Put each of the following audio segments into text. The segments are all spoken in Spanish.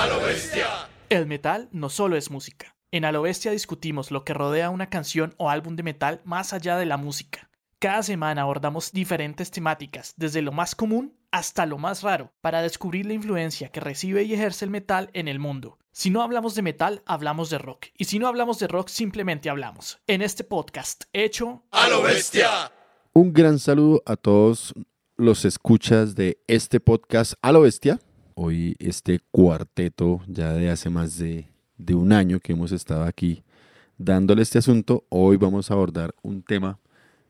A lo bestia. El metal no solo es música. En A lo bestia discutimos lo que rodea una canción o álbum de metal más allá de la música. Cada semana abordamos diferentes temáticas, desde lo más común hasta lo más raro, para descubrir la influencia que recibe y ejerce el metal en el mundo. Si no hablamos de metal, hablamos de rock. Y si no hablamos de rock, simplemente hablamos. En este podcast hecho A lo bestia. Un gran saludo a todos los escuchas de este podcast A lo Bestia. Hoy este cuarteto ya de hace más de, un año que hemos estado aquí dándole este asunto. Hoy vamos a abordar un tema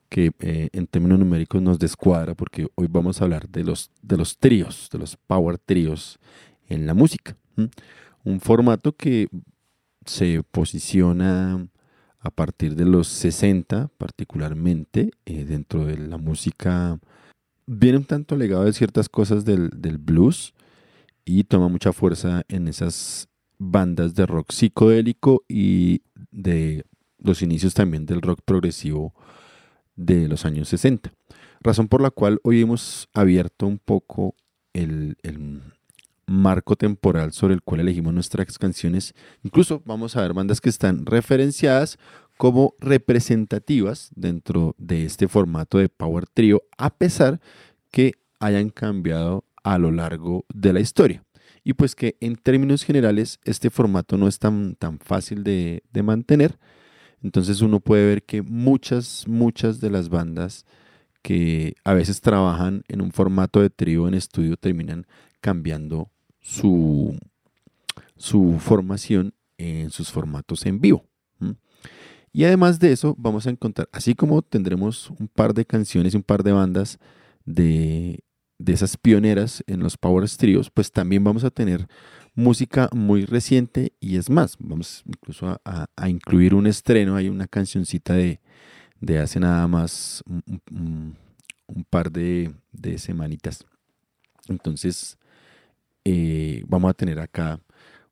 que eh, en términos numéricos nos descuadra porque hoy vamos a hablar de los, de los tríos, de los power tríos en la música. Un formato que se posiciona a partir de los 60 particularmente eh, dentro de la música viene un tanto legado de ciertas cosas del, del blues y toma mucha fuerza en esas bandas de rock psicodélico y de los inicios también del rock progresivo de los años 60. Razón por la cual hoy hemos abierto un poco el, el marco temporal sobre el cual elegimos nuestras canciones. Incluso vamos a ver bandas que están referenciadas como representativas dentro de este formato de Power Trio, a pesar que hayan cambiado a lo largo de la historia. Y pues que en términos generales este formato no es tan, tan fácil de, de mantener. Entonces uno puede ver que muchas, muchas de las bandas que a veces trabajan en un formato de trío en estudio terminan cambiando su, su formación en sus formatos en vivo. Y además de eso, vamos a encontrar, así como tendremos un par de canciones y un par de bandas de, de esas pioneras en los Power Tríos, pues también vamos a tener música muy reciente y es más, vamos incluso a, incluir un estreno, hay una cancioncita de, de hace nada más un, par de, semanitas. Entonces, eh, vamos a tener acá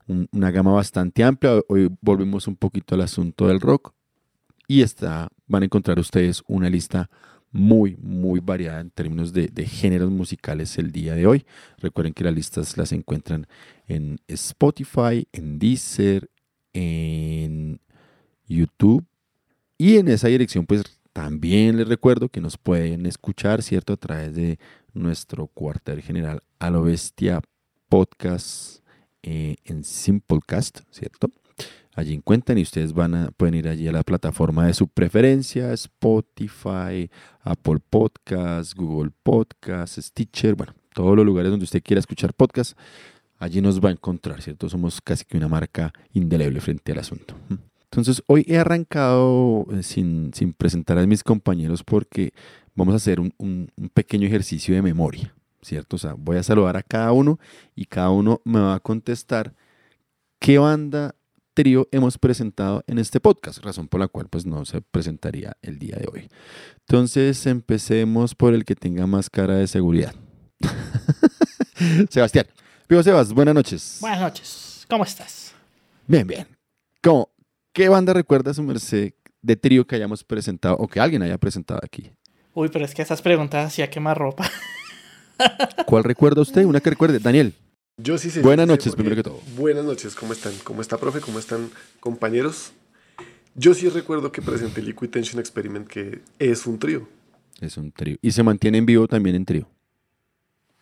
un- una gama bastante amplia. Hoy volvemos un poquito al asunto del rock y está, van a encontrar ustedes una lista muy, muy variada en términos de, de géneros musicales el día de hoy. Recuerden que las listas las encuentran en Spotify, en Deezer, en YouTube y en esa dirección pues también les recuerdo que nos pueden escuchar, ¿cierto? A través de nuestro cuartel general a lo bestia podcast eh, en Simplecast, ¿cierto? Allí encuentran y ustedes van a, pueden ir allí a la plataforma de su preferencia, Spotify, Apple Podcast, Google Podcast, Stitcher, bueno, todos los lugares donde usted quiera escuchar podcast, allí nos va a encontrar, ¿cierto? Somos casi que una marca indeleble frente al asunto. Entonces, hoy he arrancado eh, sin, sin presentar a mis compañeros porque vamos a hacer un, un- un pequeño ejercicio de memoria, ¿cierto? O sea, voy a saludar a cada uno y cada uno me va a contestar qué banda trío hemos presentado en este podcast, razón por la cual pues no se presentaría el día de hoy. Entonces, empecemos por el que tenga más cara de seguridad. Sebastián. Vivo Sebas, buenas noches. Buenas noches. ¿Cómo estás? Bien, bien. ¿Cómo? ¿Qué banda recuerda su merced de trío que hayamos presentado o que alguien haya presentado aquí? Uy, pero es que esas preguntas hacía quemar ropa. ¿Cuál recuerda usted? Una que recuerde. Daniel. Yo sí sé. Buenas noches, primero que todo. Buenas noches, ¿cómo están? ¿Cómo está, profe? ¿Cómo están, compañeros? Yo sí recuerdo que presenté Liquid Tension Experiment, que es un trío. Es un trío. Y se mantiene en vivo también en trío.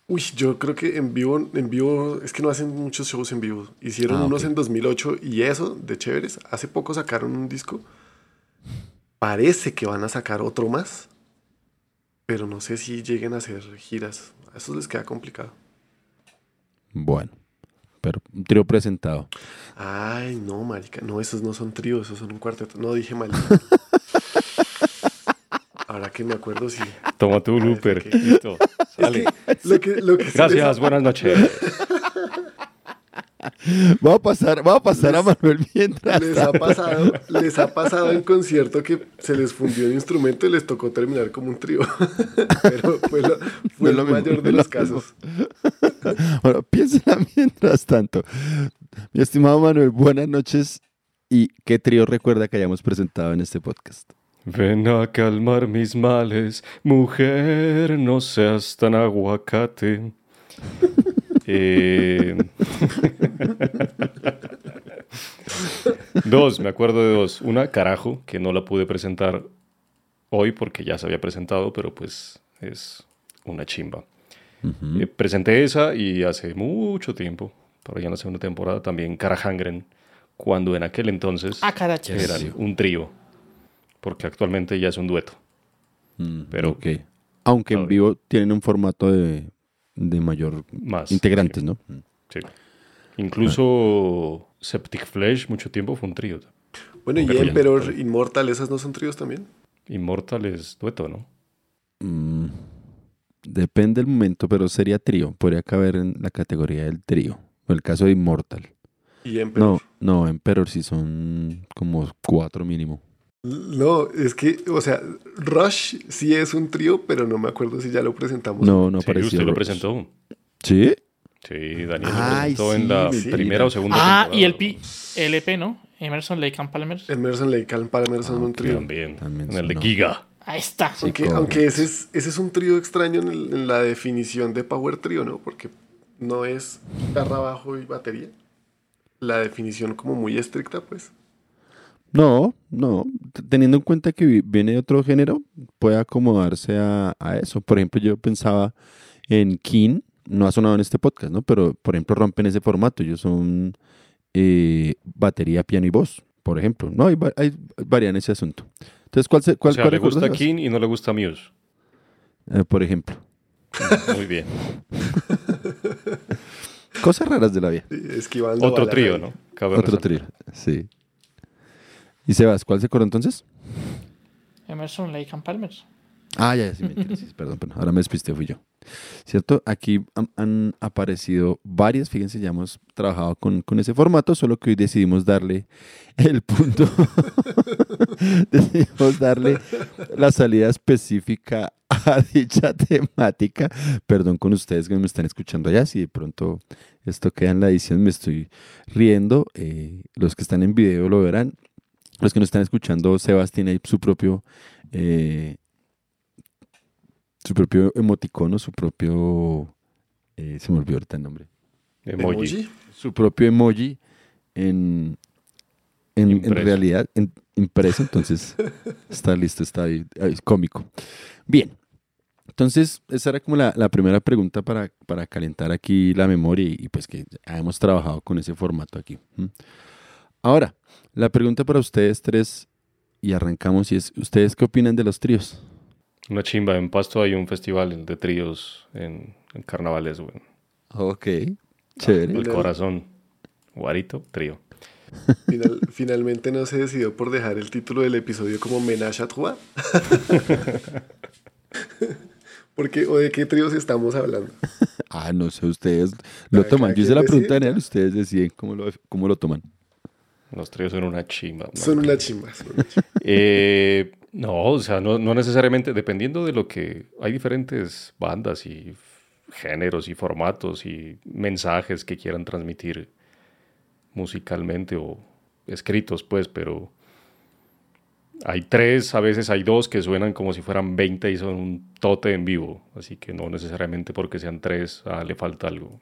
Uy, yo creo que en vivo, en vivo, es que no hacen muchos shows en vivo. Hicieron Ah, unos ok. en 2008 y eso, de chéveres. Hace poco sacaron un disco. Parece que van a sacar otro más, pero no sé si lleguen a hacer giras. A eso les queda complicado. Bueno. Pero un trío presentado. Ay, no, marica. No, esos no son tríos, esos son un cuarteto. No, dije mal. Ahora que me acuerdo, sí. Toma tu looper. ¿qué? Listo. Sale. Lo que, lo que sí Gracias, buenas noches. Va a pasar, va a pasar a Manuel mientras. Les ha pasado, les ha pasado en concierto que se les fundió el instrumento y les tocó terminar como un trío. Pero fue, lo, fue No lo el mismo, mayor no de los lo mismo. casos. Bueno, piénsela mientras tanto. Mi estimado Manuel, buenas noches. ¿Y qué trío recuerda que hayamos presentado en este podcast? Ven a calmar mis males, mujer, no seas tan aguacate. Eh, Dos, me acuerdo de dos. Una, carajo, que no la pude presentar hoy porque ya se había presentado, pero pues es una chimba. Eh, presenté esa y hace mucho tiempo, por allá en la segunda temporada, también Karahangren, cuando en aquel entonces Ah, eran un trío, porque actualmente ya es un dueto. Mm, Pero- ok. Aunque en vivo tienen un formato de, de mayor Más. integrantes, sí, ¿no? Sí. Incluso Septic Flesh mucho tiempo fue un trío. Bueno, y. Emperor, Inmortal, ¿esas no son tríos también? Immortal es dueto, ¿no? Mm, depende del momento, pero sería trío. Podría caber en la categoría del trío. O el caso de Immortal. Y Emperor. No, no, Emperor sí son como cuatro mínimo. No, es que, o sea, Rush sí es un trío, pero no me acuerdo si ya lo presentamos. No, no sí, parecía. usted lo presentó. ¿Sí? Sí, Daniel Ay, lo presentó sí, en la primera o segunda Ah, temporada. y el P, el EP, ¿no? Emerson Lake and Palmer. Emerson Lake and Palmer son Ah, un trío. También, También en el de. Giga. Ahí está. Sí, Aunque, aunque ese, es, ese es un trío extraño en, el- en la definición de Power Trio, ¿no? Porque no es guitarra, bajo y batería. La definición como muy estricta, pues. No, no. Teniendo en cuenta que vi- viene de otro género, puede acomodarse a, a eso. Por ejemplo, yo pensaba en King, no ha sonado en este podcast, ¿no? Pero, por ejemplo, rompen ese formato. Ellos son eh, batería, piano y voz, por ejemplo. No, hay, hay varía en ese asunto. Entonces, ¿cuál, se, O cuál, sea, cuál le gusta? King y no le gusta Muse. Eh, por ejemplo. Muy bien. Cosas raras de la vida. Esquivando Otro trío. ¿no? Cabe Otro resaltar. trío, sí. ¿Y Sebas, cuál se corrió entonces? Emerson Lake and Palmer. Ah, ya, sí, mentira, sí, perdón, perdón, ahora me despisté, fui yo. ¿Cierto? Aquí han, han aparecido varias, fíjense, ya hemos trabajado con, con ese formato, solo que hoy decidimos darle el punto, decidimos darle la salida específica a dicha temática. Perdón con ustedes que me están escuchando allá, si de pronto esto queda en la edición, me estoy riendo. eh, los que están en video lo verán. Los que nos están escuchando, Sebas tiene ahí su propio eh, su propio emoticono, su propio eh, se me olvidó ahorita el nombre. Emoji. Su propio emoji en, en, realidad en- impreso, entonces está listo, está ahí, es cómico. Bien, entonces esa era como la, la primera pregunta para, para calentar aquí la memoria y, y pues que hemos trabajado con ese formato aquí. Ahora, la pregunta para ustedes tres y arrancamos y es, ¿ustedes qué opinan de los tríos? Una chimba. En Pasto hay un festival de tríos en, en carnavales, güey. Ok, chévere. El corazón. Guarito, trío. Final- finalmente no se decidió por dejar el título del episodio como Menage à Trois. Porque, ¿o de qué tríos estamos hablando? Ah, no sé, ustedes lo toman. Yo hice la pregunta Daniel, ustedes deciden cómo lo, cómo lo toman. Los tríos son una chimba. Son una chimba. son una chimba. Eh, no, o sea, no, no necesariamente, dependiendo de lo que... Hay diferentes bandas y géneros y formatos y mensajes que quieran transmitir musicalmente o escritos, pues, pero hay tres, a veces hay dos que suenan como si fueran 20 y son un tote en vivo, así que no necesariamente porque sean tres ah, le falta algo.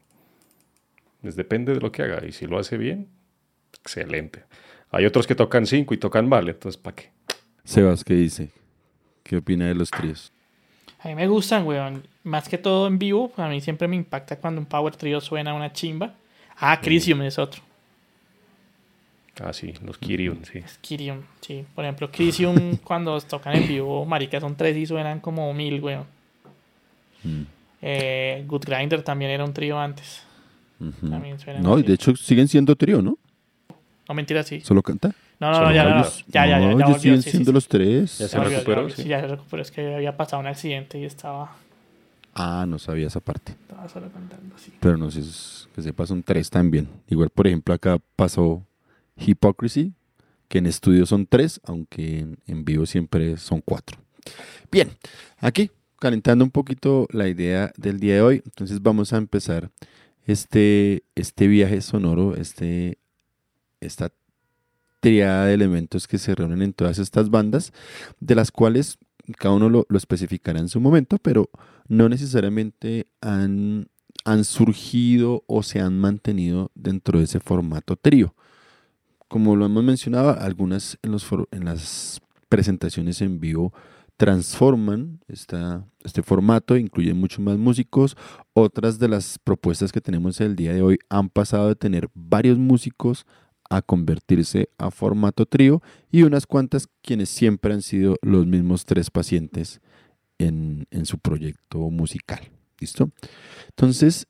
Pues depende de lo que haga y si lo hace bien, excelente. Hay otros que tocan cinco y tocan mal, entonces ¿para qué? Sebas, ¿qué dice? ¿Qué opina de los tríos? A mí me gustan, weón. Más que todo en vivo, a mí siempre me impacta cuando un power trio suena una chimba. Ah, Crisium es otro. Ah, sí, los Kyrion, sí. Es Kirium, sí. Por ejemplo, Crisium cuando tocan en vivo, marica, son tres y suenan como mil, weón. Mm, Eh, Good Grinder también era un trío antes. ujú. También suenan No, y de hecho siguen siendo trío, ¿no? No, mentira, sí. Solo canta. No, no, no, ya, no, ya, ya, ya, No, ya sí, sí, siendo sí. los tres. Ya se volvió, recuperó, sí. Sí, ya se recuperó. Es que había pasado un accidente y estaba, Ah, no sabía esa parte. estaba solo cantando así. Pero no sé, es- que sepas, son tres también. Igual, por ejemplo, acá pasó Hypocrisy, que en estudio son tres, aunque en, en vivo siempre son cuatro. Bien, aquí calentando un poquito la idea del día de hoy, entonces vamos a empezar este, este viaje sonoro, este, esta triada de elementos que se reúnen en todas estas bandas, de las cuales cada uno lo, especificará en su momento, pero no necesariamente han, surgido o se han mantenido dentro de ese formato trío. como lo hemos mencionado, algunas en, en las presentaciones en vivo transforman este formato, incluyen muchos más músicos. Otras de las propuestas que tenemos el día de hoy han pasado de tener varios músicos a convertirse a formato trío y unas cuantas quienes siempre han sido los mismos tres pacientes en, su proyecto musical. ¿Listo? Entonces,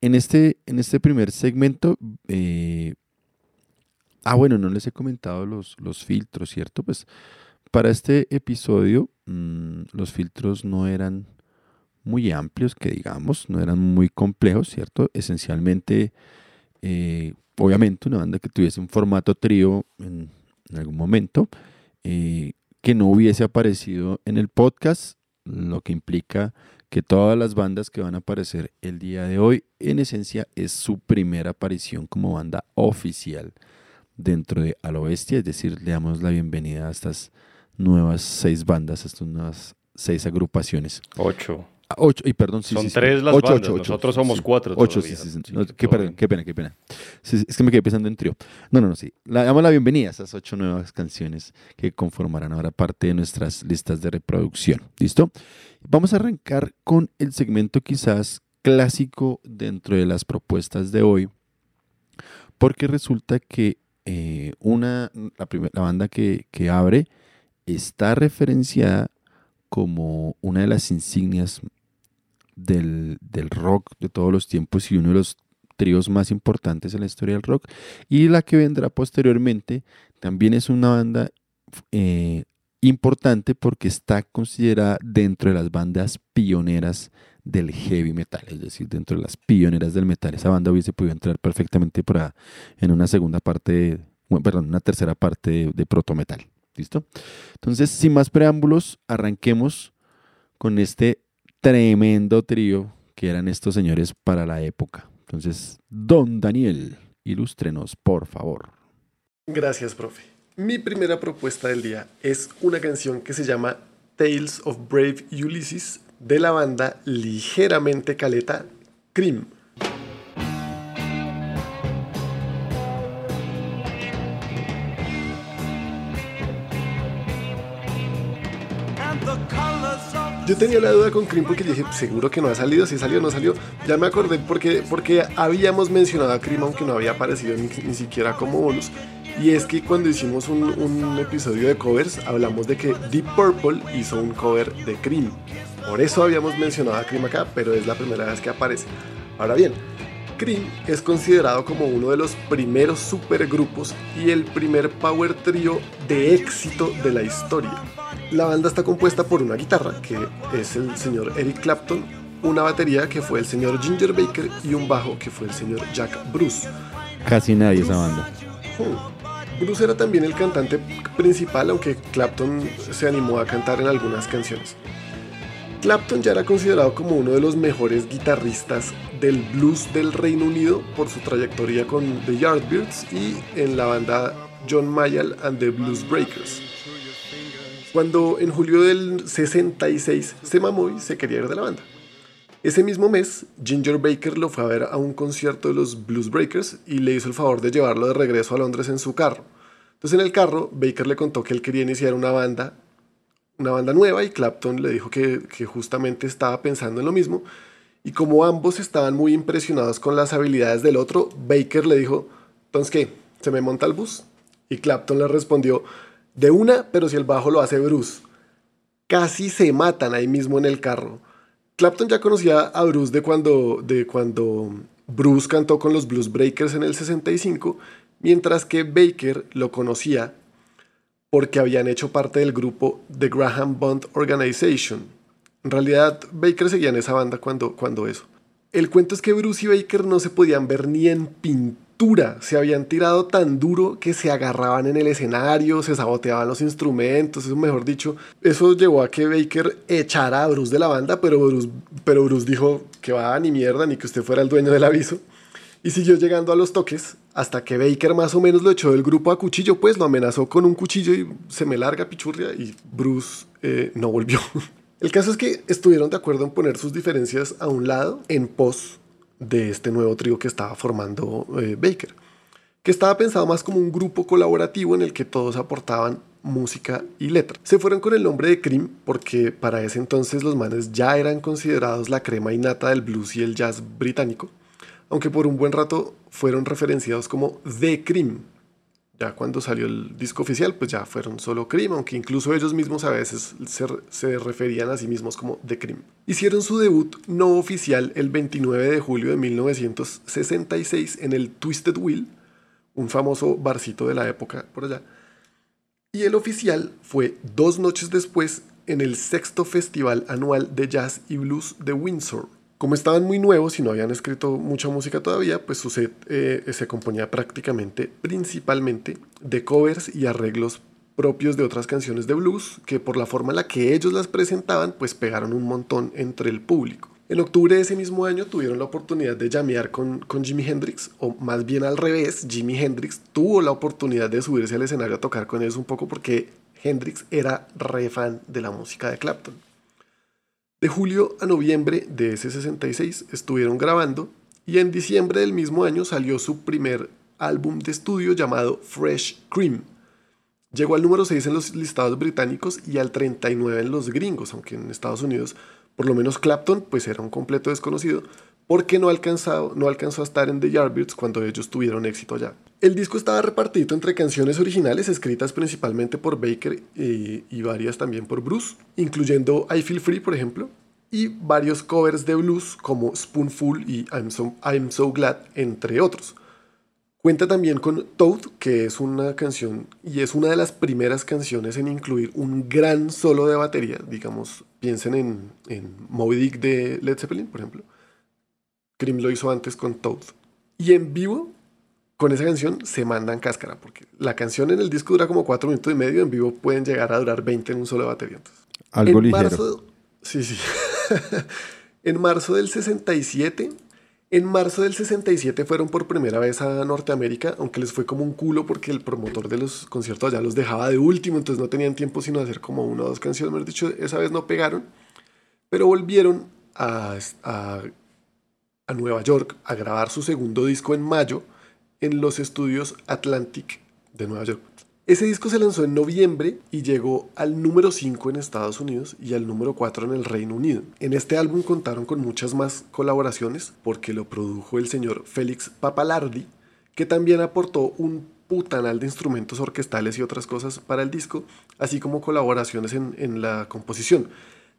en este, en este primer segmento, eh, ah, bueno, no les he comentado los, los filtros, ¿cierto? Pues para este episodio mm, los filtros no eran muy amplios, que digamos, no eran muy complejos, ¿cierto? Esencialmente, eh, obviamente, una banda que tuviese un formato trío en, algún momento, eh, que no hubiese aparecido en el podcast, lo que implica que todas las bandas que van a aparecer el día de hoy, en esencia, es su primera aparición como banda oficial dentro de A Bestia, es decir, le damos la bienvenida a estas nuevas seis bandas, estas nuevas seis agrupaciones. Ocho. Ocho, y perdón, sí, Son tres las bandas, nosotros somos cuatro Ocho, sí, sí, qué, pena, qué pena, qué pena. es que me quedé pensando en trío. No, no, no, sí. Le damos la bienvenida a esas ocho nuevas canciones que conformarán ahora parte de nuestras listas de reproducción. ¿Listo? Vamos a arrancar con el segmento quizás clásico dentro de las propuestas de hoy, porque resulta que eh, una, la, la banda que, que abre está referenciada como una de las insignias del, rock de todos los tiempos y uno de los tríos más importantes en la historia del rock. Y la que vendrá posteriormente también es una banda eh, importante porque está considerada dentro de las bandas pioneras del heavy metal, es decir, dentro de las pioneras del metal. Esa banda hubiese podido entrar perfectamente por en una segunda parte, bueno, perdón, una tercera parte de, de proto metal. ¿Listo? Entonces, sin más preámbulos, arranquemos con este tremendo trío que eran estos señores para la época. Entonces, don Daniel, ilústrenos, por favor. Gracias, profe. Mi primera propuesta del día es una canción que se llama Tales of Brave Ulysses de la banda ligeramente caleta Cream. Yo tenía la duda con Cream porque dije, seguro que no ha salido, si salió, no salió. Ya me acordé porque, porque habíamos mencionado a Cream aunque no había aparecido ni, siquiera como bonus. Y es que cuando hicimos un, un, episodio de covers, hablamos de que Deep Purple hizo un cover de Cream. Por eso habíamos mencionado a Cream acá, pero es la primera vez que aparece. Ahora bien, Cream es considerado como uno de los primeros supergrupos y el primer power trio de éxito de la historia. La banda está compuesta por una guitarra, que es el señor Eric Clapton, una batería, que fue el señor Ginger Baker, y un bajo, que fue el señor Jack Bruce. Casi nadie esa banda. Hmm. Bruce era también el cantante principal, aunque Clapton se animó a cantar en algunas canciones. Clapton ya era considerado como uno de los mejores guitarristas del blues del Reino Unido por su trayectoria con The Yardbirds y en la banda John Mayall and the Blues Breakers cuando en julio del 66 se mamó y se quería ir de la banda. Ese mismo mes, Ginger Baker lo fue a ver a un concierto de los Blues Breakers y le hizo el favor de llevarlo de regreso a Londres en su carro. Entonces en el carro, Baker le contó que él quería iniciar una banda, una banda nueva y Clapton le dijo que, justamente estaba pensando en lo mismo. Y como ambos estaban muy impresionados con las habilidades del otro, Baker le dijo, entonces qué, ¿se me monta el bus? Y Clapton le respondió, de una, pero si el bajo lo hace Bruce. Casi se matan ahí mismo en el carro. Clapton ya conocía a Bruce de cuando, de cuando Bruce cantó con los Blues Breakers en el 65, mientras que Baker lo conocía porque habían hecho parte del grupo The Graham Bond Organization. En realidad, Baker seguía en esa banda cuando, cuando eso. El cuento es que Bruce y Baker no se podían ver ni en pintura se habían tirado tan duro que se agarraban en el escenario, se saboteaban los instrumentos, eso mejor dicho. Eso llevó a que Baker echara a Bruce de la banda, pero Bruce, pero Bruce dijo que va ni mierda, ni que usted fuera el dueño del aviso. Y siguió llegando a los toques hasta que Baker más o menos lo echó del grupo a cuchillo, pues lo amenazó con un cuchillo y se me larga pichurria y Bruce eh, no volvió. El caso es que estuvieron de acuerdo en poner sus diferencias a un lado en pos de este nuevo trío que estaba formando eh, Baker, que estaba pensado más como un grupo colaborativo en el que todos aportaban música y letra. Se fueron con el nombre de Cream porque para ese entonces los manes ya eran considerados la crema innata del blues y el jazz británico, aunque por un buen rato fueron referenciados como The Cream. Ya cuando salió el disco oficial, pues ya fueron solo Cream, aunque incluso ellos mismos a veces se, referían a sí mismos como The Cream. Hicieron su debut no oficial el 29 de julio de 1966 en el Twisted Wheel, un famoso barcito de la época por allá, y el oficial fue dos noches después en el sexto festival anual de jazz y blues de Windsor. Como estaban muy nuevos y no habían escrito mucha música todavía, pues su set eh, se componía prácticamente, principalmente, de covers y arreglos propios de otras canciones de blues que por la forma en la que ellos las presentaban, pues pegaron un montón entre el público. En octubre de ese mismo año tuvieron la oportunidad de llamear con, con Jimi Hendrix, o más bien al revés, Jimi Hendrix tuvo la oportunidad de subirse al escenario a tocar con ellos un poco porque Hendrix era re fan de la música de Clapton. De julio a noviembre de ese 66 estuvieron grabando y en diciembre del mismo año salió su primer álbum de estudio llamado Fresh Cream. Llegó al número 6 en los listados británicos y al 39 en los gringos, aunque en Estados Unidos por lo menos Clapton, pues era un completo desconocido, porque no, no alcanzó a estar en The Yardbirds cuando ellos tuvieron éxito allá. El disco estaba repartido entre canciones originales escritas principalmente por Baker y, y varias también por Bruce, incluyendo I Feel Free, por ejemplo, y varios covers de blues como Spoonful y I'm So, I'm so Glad, entre otros. Cuenta también con Toad, que es una canción y es una de las primeras canciones en incluir un gran solo de batería. Digamos, piensen en, en Moby Dick de Led Zeppelin, por ejemplo. Cream lo hizo antes con Toad. Y en vivo, con esa canción, se mandan cáscara, porque la canción en el disco dura como 4 minutos y medio, en vivo pueden llegar a durar 20 en un solo batería. Entonces, Algo en ligero. marzo- sí, sí. en marzo del 67 en marzo del 67 fueron por primera vez a Norteamérica, aunque les fue como un culo porque el promotor de los conciertos allá los dejaba de último, entonces no tenían tiempo sino hacer como una o dos canciones. Mejor dicho, esa vez no pegaron, pero volvieron a, a, a Nueva York a grabar su segundo disco en mayo en los estudios Atlantic de Nueva York. Ese disco se lanzó en noviembre y llegó al número 5 en Estados Unidos y al número 4 en el Reino Unido. En este álbum contaron con muchas más colaboraciones porque lo produjo el señor Félix Papalardi, que también aportó un putanal de instrumentos orquestales y otras cosas para el disco, así como colaboraciones en, en la composición.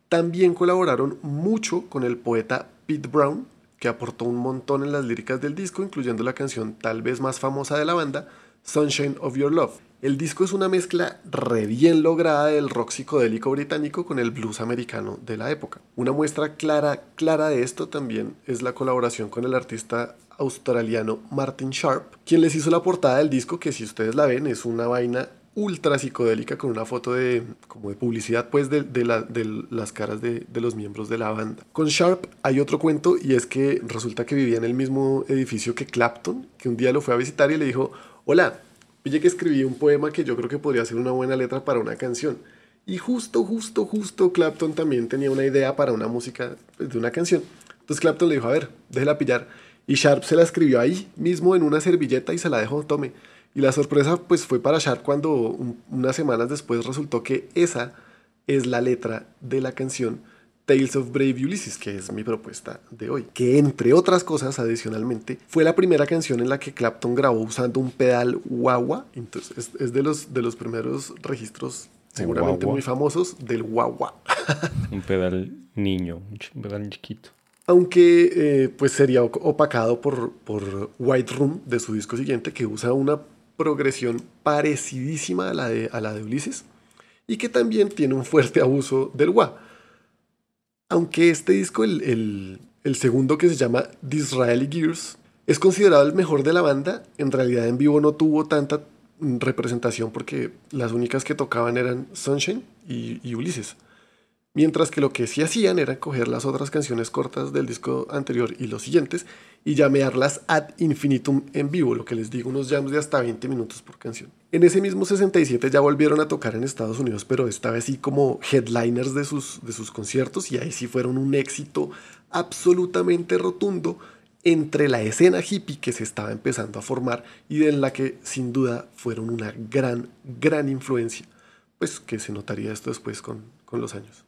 También colaboraron mucho con el poeta Pete Brown, que aportó un montón en las líricas del disco, incluyendo la canción tal vez más famosa de la banda, Sunshine of Your Love. El disco es una mezcla re bien lograda del rock psicodélico británico con el blues americano de la época. Una muestra clara, clara de esto también es la colaboración con el artista australiano Martin Sharp, quien les hizo la portada del disco, que si ustedes la ven es una vaina ultra psicodélica con una foto de como de publicidad pues de, de, la, de las caras de, de, los miembros de la banda. Con Sharp hay otro cuento y es que resulta que vivía en el mismo edificio que Clapton, que un día lo fue a visitar y le dijo, hola, pille que escribí un poema que yo creo que podría ser una buena letra para una canción. Y justo, justo, justo Clapton también tenía una idea para una música pues, de una canción. Entonces Clapton le dijo, a ver, déjela pillar. Y Sharp se la escribió ahí mismo en una servilleta y se la dejó, tome. Y la sorpresa pues fue para Sharp cuando un, unas semanas después resultó que esa es la letra de la canción Tales of Brave Ulysses, que es mi propuesta de hoy. Que entre otras cosas, adicionalmente, fue la primera canción en la que Clapton grabó usando un pedal guagua. Entonces es, es de, los, de los primeros registros seguramente muy famosos del guagua. Un pedal niño, un pedal chiquito. Aunque eh, pues sería op- opacado por, por White Room de su disco siguiente, que usa una progresión parecidísima a la de, a la de Ulises y que también tiene un fuerte abuso del wah. Aunque este disco, el, el, el segundo que se llama Disraeli Gears, es considerado el mejor de la banda, en realidad en vivo no tuvo tanta mm, representación porque las únicas que tocaban eran Sunshine y, y Ulises. Mientras que lo que sí hacían era coger las otras canciones cortas del disco anterior y los siguientes y llamearlas ad infinitum en vivo, lo que les digo, unos jams de hasta 20 minutos por canción. En ese mismo 67 ya volvieron a tocar en Estados Unidos, pero esta vez sí como headliners de sus, de sus conciertos y ahí sí fueron un éxito absolutamente rotundo entre la escena hippie que se estaba empezando a formar y en la que sin duda fueron una gran, gran influencia, pues que se notaría esto después con, con los años.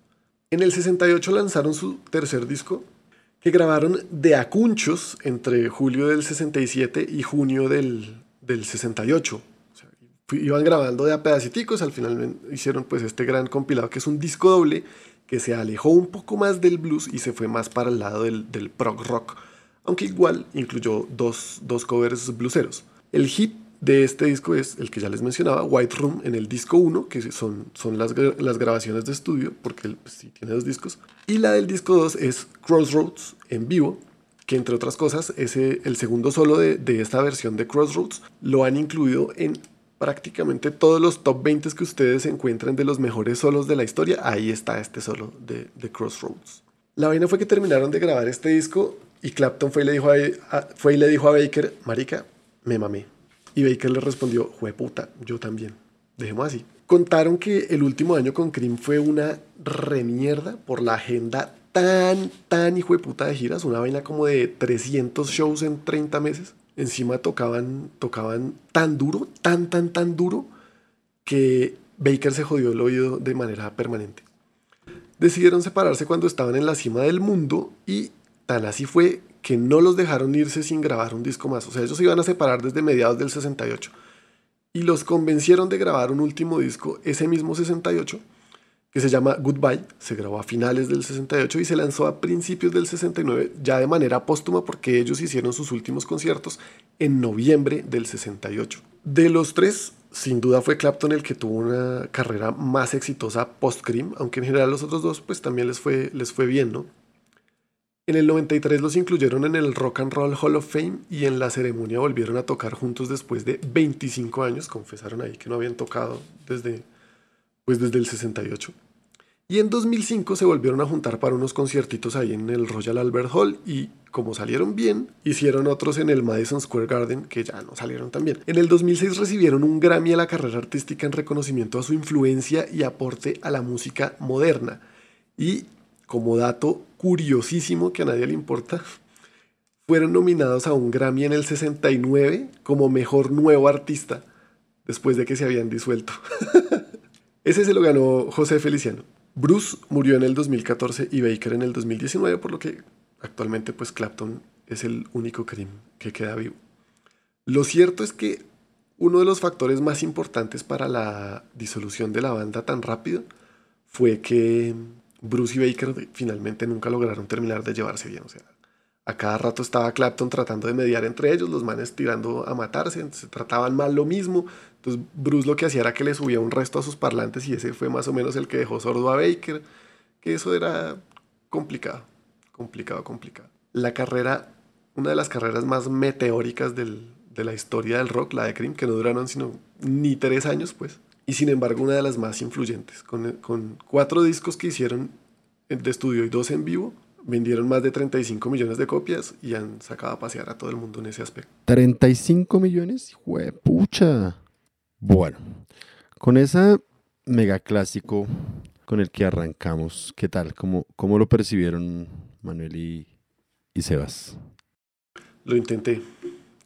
En el 68 lanzaron su tercer disco, que grabaron de acunchos entre julio del 67 y junio del, del 68. O sea, iban grabando de a pedaciticos, al final hicieron pues este gran compilado que es un disco doble que se alejó un poco más del blues y se fue más para el lado del, del prog rock, aunque igual incluyó dos, dos covers blueseros. El hit de este disco es el que ya les mencionaba, White Room, en el disco 1, que son, son las, las grabaciones de estudio, porque él pues, sí tiene dos discos. Y la del disco 2 es Crossroads en vivo, que entre otras cosas, ese, el segundo solo de, de, esta versión de Crossroads lo han incluido en prácticamente todos los top 20 que ustedes encuentren de los mejores solos de la historia. Ahí está este solo de, de Crossroads. La vaina fue que terminaron de grabar este disco y Clapton fue y le dijo a, fue y le dijo a Baker, Marica, me mamé y Baker le respondió, puta, yo también. Dejemos así. Contaron que el último año con Cream fue una remierda por la agenda tan, tan hijo de puta de giras, una vaina como de 300 shows en 30 meses. Encima tocaban, tocaban tan duro, tan, tan, tan duro, que Baker se jodió el oído de manera permanente. Decidieron separarse cuando estaban en la cima del mundo y tan así fue que no los dejaron irse sin grabar un disco más. O sea, ellos se iban a separar desde mediados del 68. Y los convencieron de grabar un último disco ese mismo 68, que se llama Goodbye. Se grabó a finales del 68 y se lanzó a principios del 69, ya de manera póstuma, porque ellos hicieron sus últimos conciertos en noviembre del 68. De los tres, sin duda fue Clapton el que tuvo una carrera más exitosa post-Cream, aunque en general los otros dos pues también les fue, les fue bien, ¿no? En el 93 los incluyeron en el Rock and Roll Hall of Fame y en la ceremonia volvieron a tocar juntos después de 25 años. Confesaron ahí que no habían tocado desde, pues desde el 68. Y en 2005 se volvieron a juntar para unos conciertitos ahí en el Royal Albert Hall y como salieron bien, hicieron otros en el Madison Square Garden que ya no salieron tan bien. En el 2006 recibieron un Grammy a la carrera artística en reconocimiento a su influencia y aporte a la música moderna. Y como dato curiosísimo que a nadie le importa, fueron nominados a un Grammy en el 69 como mejor nuevo artista, después de que se habían disuelto. Ese se lo ganó José Feliciano. Bruce murió en el 2014 y Baker en el 2019, por lo que actualmente pues Clapton es el único Cream que queda vivo. Lo cierto es que uno de los factores más importantes para la disolución de la banda tan rápido fue que Bruce y Baker finalmente nunca lograron terminar de llevarse bien. O sea, a cada rato estaba Clapton tratando de mediar entre ellos, los manes tirando a matarse, se trataban mal lo mismo. Entonces Bruce lo que hacía era que le subía un resto a sus parlantes y ese fue más o menos el que dejó sordo a Baker, que eso era complicado, complicado, complicado. La carrera, una de las carreras más meteóricas del, de la historia del rock, la de Cream, que no duraron sino ni tres años, pues, y sin embargo una de las más influyentes. Con, con, cuatro discos que hicieron de estudio y dos en vivo, vendieron más de 35 millones de copias y han sacado a pasear a todo el mundo en ese aspecto. 35 millones, pucha. Bueno, con ese mega clásico con el que arrancamos, ¿qué tal? ¿Cómo, cómo lo percibieron Manuel y, y Sebas? Lo intenté.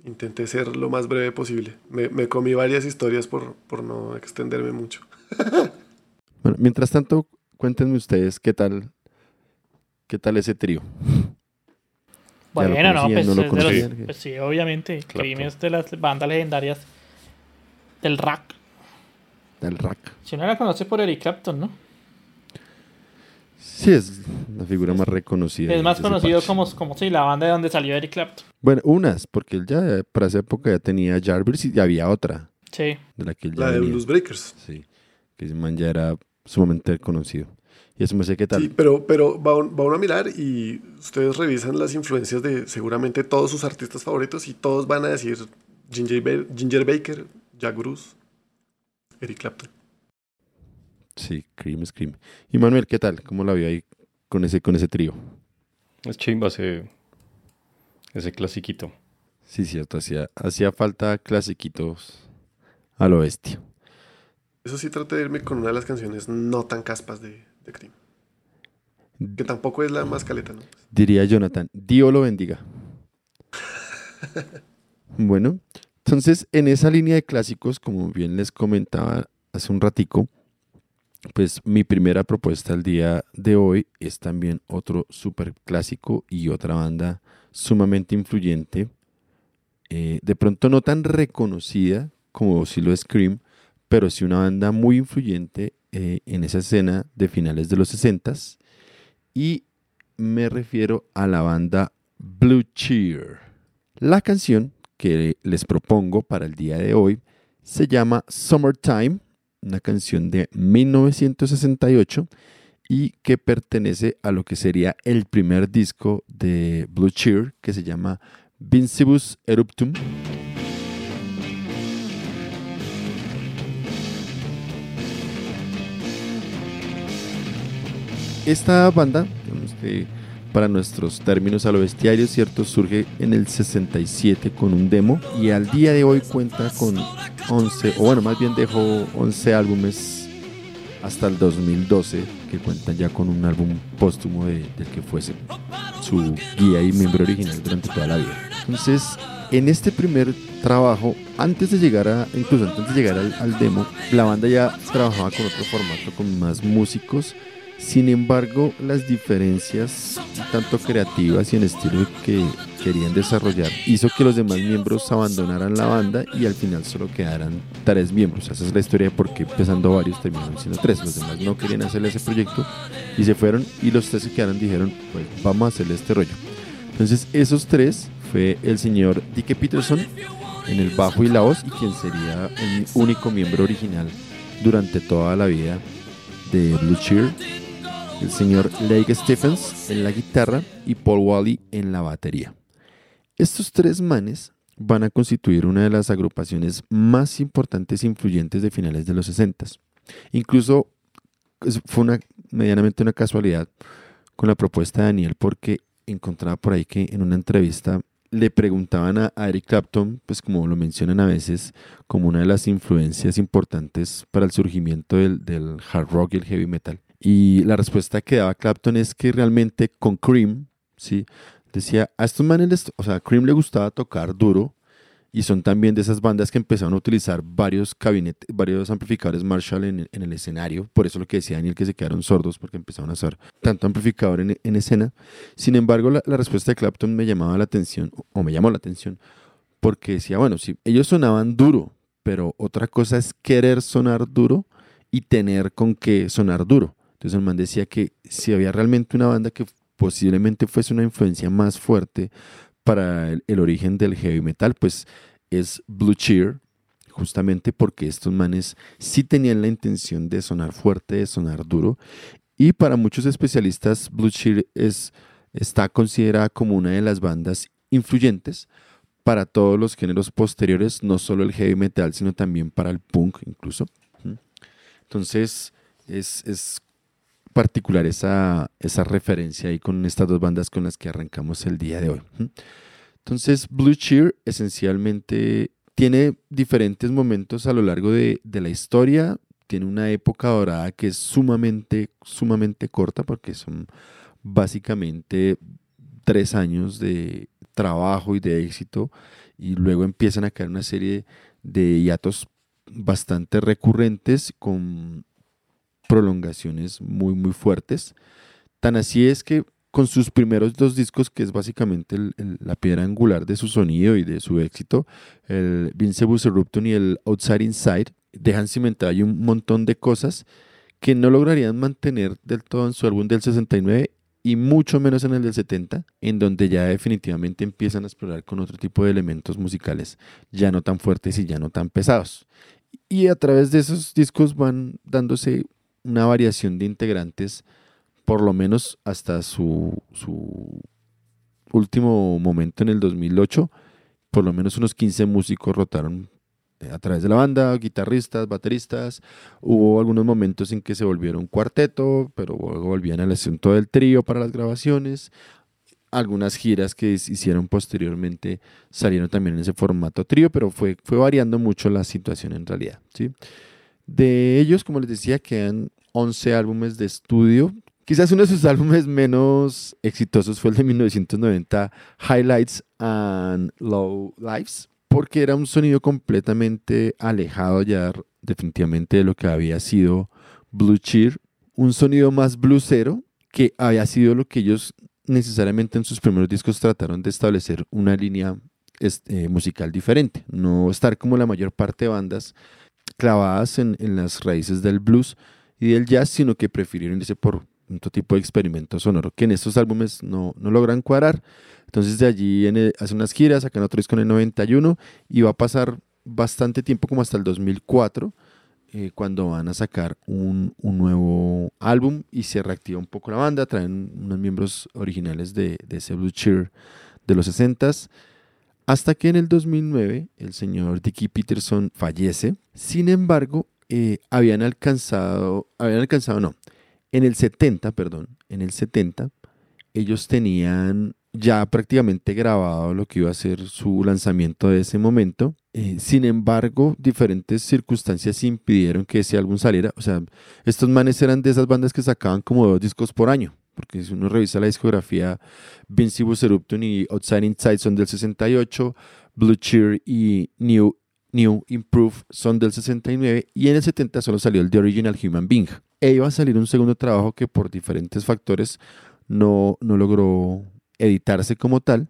Intenté ser lo más breve posible. Me, me comí varias historias por, por no extenderme mucho. bueno, mientras tanto, cuéntenme ustedes qué tal, qué tal ese trío. Bueno, no, pues, ¿no lo los, pues, sí, obviamente. Cream es de las bandas legendarias del rack. Del rack. Si uno la conoce por Eric Clapton, ¿no? Sí, es la figura más reconocida. Es más conocido como, como sí, la banda de donde salió Eric Clapton. Bueno, unas, porque él ya para esa época ya tenía Jarvis y ya había otra. Sí. De la que él ya la de Blues Breakers. Sí. Que ese man ya era sumamente conocido. Y eso me sé qué tal. Sí, pero, pero va, va uno a mirar y ustedes revisan las influencias de seguramente todos sus artistas favoritos y todos van a decir Ginger, Ginger Baker, Jack Bruce, Eric Clapton. Sí, Cream es Cream. Y Manuel, ¿qué tal? ¿Cómo la vio ahí con ese, con ese trío? Es chimba ese, ese clasiquito. Sí, cierto, hacía, hacía falta clasiquitos a lo bestia. Eso sí, traté de irme con una de las canciones no tan caspas de, de Cream. Que tampoco es la más caleta, ¿no? Diría Jonathan, Dios lo bendiga. Bueno, entonces en esa línea de clásicos, como bien les comentaba hace un ratico, pues mi primera propuesta el día de hoy es también otro super clásico y otra banda sumamente influyente, eh, de pronto no tan reconocida como si lo es Cream, pero sí una banda muy influyente eh, en esa escena de finales de los 60 y me refiero a la banda Blue Cheer. La canción que les propongo para el día de hoy se llama Summertime, una canción de 1968 y que pertenece a lo que sería el primer disco de Blue Cheer que se llama Vincibus Eruptum. Esta banda, para nuestros términos a lo bestiario, ¿cierto? Surge en el 67 con un demo y al día de hoy cuenta con 11, o bueno, más bien dejó 11 álbumes hasta el 2012 que cuentan ya con un álbum póstumo de, del que fuese su guía y miembro original durante toda la vida. Entonces, en este primer trabajo, antes de llegar a, incluso antes de llegar al, al demo, la banda ya trabajaba con otro formato, con más músicos sin embargo, las diferencias, tanto creativas y en estilo que querían desarrollar, hizo que los demás miembros abandonaran la banda y al final solo quedaran tres miembros. Esa es la historia de por qué empezando varios terminaron siendo tres. Los demás no querían hacerle ese proyecto y se fueron y los tres que quedaron dijeron, pues vamos a hacerle este rollo. Entonces esos tres fue el señor Dickie Peterson en el bajo y la voz y quien sería el único miembro original durante toda la vida de Blue Cheer el señor Lake Stephens en la guitarra y Paul Wally en la batería. Estos tres manes van a constituir una de las agrupaciones más importantes e influyentes de finales de los 60. Incluso fue medianamente una casualidad con la propuesta de Daniel porque encontraba por ahí que en una entrevista le preguntaban a Eric Clapton, pues como lo mencionan a veces, como una de las influencias importantes para el surgimiento del hard rock y el heavy metal. Y la respuesta que daba Clapton es que realmente con Cream, ¿sí? Decía, a estos manes, o sea, a Cream le gustaba tocar duro y son también de esas bandas que empezaron a utilizar varios cabinetes, varios amplificadores Marshall en, el escenario. Por eso lo que decía Daniel, que se quedaron sordos porque empezaron a usar tanto amplificador en, escena. Sin embargo, la, la, respuesta de Clapton me llamaba la atención, o me llamó la atención, porque decía, bueno, sí, ellos sonaban duro, pero otra cosa es querer sonar duro y tener con qué sonar duro. Entonces el man decía que si había realmente una banda que posiblemente fuese una influencia más fuerte para el, origen del heavy metal, pues es Blue Cheer, justamente porque estos manes sí tenían la intención de sonar fuerte, de sonar duro. Y para muchos especialistas, Blue Cheer es, está considerada como una de las bandas influyentes para todos los géneros posteriores, no solo el heavy metal, sino también para el punk incluso. Entonces, es, es particular esa, esa referencia ahí con estas dos bandas con las que arrancamos el día de hoy. Entonces, Blue Cheer esencialmente tiene diferentes momentos a lo largo de, de, la historia. Tiene una época dorada que es sumamente, sumamente corta porque son básicamente tres años de trabajo y de éxito y luego empiezan a caer una serie de hiatos bastante recurrentes con prolongaciones muy, muy fuertes. Tan así es que con sus primeros dos discos, que es básicamente la piedra angular de su sonido y de su éxito, el Vince Eruption y el Outside Inside, dejan cimentada ahí un montón de cosas que no lograrían mantener del todo en su álbum del 69 y mucho menos en el del 70, en donde ya definitivamente empiezan a explorar con otro tipo de elementos musicales, ya no tan fuertes y ya no tan pesados. Y a través de esos discos van dándose una variación de integrantes, por lo menos hasta su, su último momento en el 2008. Por lo menos unos 15 músicos rotaron eh, a través de la banda, guitarristas, bateristas. Hubo algunos momentos en que se volvieron cuarteto, pero luego volvían al asunto del trío para las grabaciones. Algunas giras que hicieron posteriormente salieron también en ese formato trío, pero fue, fue variando mucho la situación en realidad. ¿sí? De ellos, como les decía, quedan 11 álbumes de estudio. Quizás uno de sus álbumes menos exitosos fue el de 1990, Highlights and Low Lives, porque era un sonido completamente alejado ya definitivamente de lo que había sido Blue Cheer, un sonido más bluesero que había sido lo que ellos necesariamente en sus primeros discos trataron de establecer una línea este, musical diferente, no estar como la mayor parte de bandas clavadas en, las raíces del blues y del jazz, sino que prefirieron irse por otro tipo de experimento sonoro que en estos álbumes no, no logran cuadrar. Entonces de allí en hace unas giras, sacan otro disco en el 91 y va a pasar bastante tiempo como hasta el 2004 eh, cuando van a sacar un, un, nuevo álbum y se reactiva un poco la banda, traen unos miembros originales de, de ese Blue Cheer de los 60s, hasta que en el 2009 el señor Dickie Peterson fallece. Sin embargo, eh, habían alcanzado, habían alcanzado, no, en el 70, perdón, en el 70, ellos tenían ya prácticamente grabado lo que iba a ser su lanzamiento de ese momento. Eh, sin embargo, diferentes circunstancias impidieron que ese álbum saliera. O sea, estos manes eran de esas bandas que sacaban como dos discos por año. Porque si uno revisa la discografía, Vincibus Eruption y Outside Inside son del 68, Blue Cheer y New, New Improve son del 69 y en el 70 solo salió el The Original Human Being. E iba a salir un segundo trabajo que por diferentes factores no, no logró editarse como tal.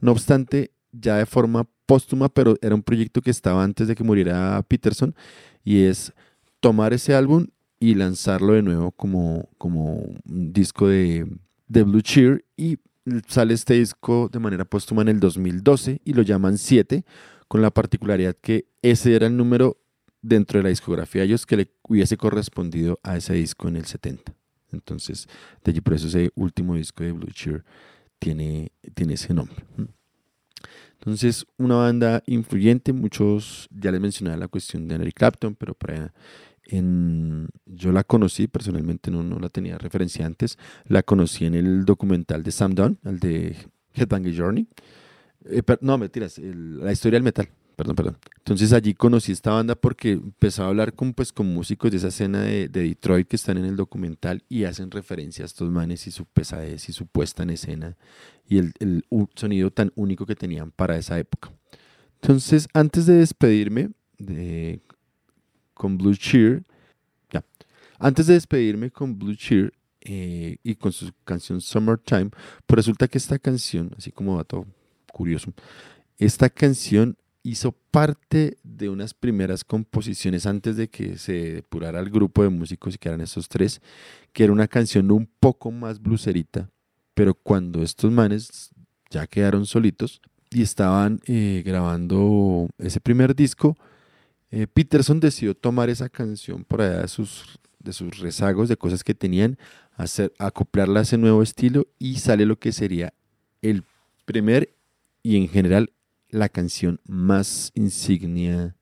No obstante, ya de forma póstuma, pero era un proyecto que estaba antes de que muriera Peterson, y es tomar ese álbum y lanzarlo de nuevo como, como un disco de, de Blue Cheer y sale este disco de manera póstuma en el 2012 y lo llaman 7, con la particularidad que ese era el número dentro de la discografía de ellos que le hubiese correspondido a ese disco en el 70. Entonces, de allí por eso ese último disco de Blue Cheer tiene, tiene ese nombre. Entonces, una banda influyente, muchos, ya les mencionaba la cuestión de Eric Clapton, pero para en, yo la conocí, personalmente no, no la tenía referencia antes, la conocí en el documental de Sam Dunn, el de Headbanger Journey. Eh, no, mentiras, la historia del metal, perdón, perdón. Entonces allí conocí esta banda porque empezaba a hablar con, pues, con músicos de esa escena de, Detroit que están en el documental y hacen referencia a estos manes y su pesadez y su puesta en escena y el, el sonido tan único que tenían para esa época. Entonces, antes de despedirme de, con Blue Cheer, ya, antes de despedirme con Blue Cheer eh, y con su canción Summertime, pues resulta que esta canción, así como dato curioso, esta canción hizo parte de unas primeras composiciones antes de que se depurara el grupo de músicos y que eran esos tres, que era una canción un poco más blucerita, pero cuando estos manes ya quedaron solitos y estaban eh, grabando ese primer disco, eh, Peterson decidió tomar esa canción por allá de sus, de sus rezagos, de cosas que tenían, hacer, acoplarla a ese nuevo estilo y sale lo que sería el primer y en general la canción más insignia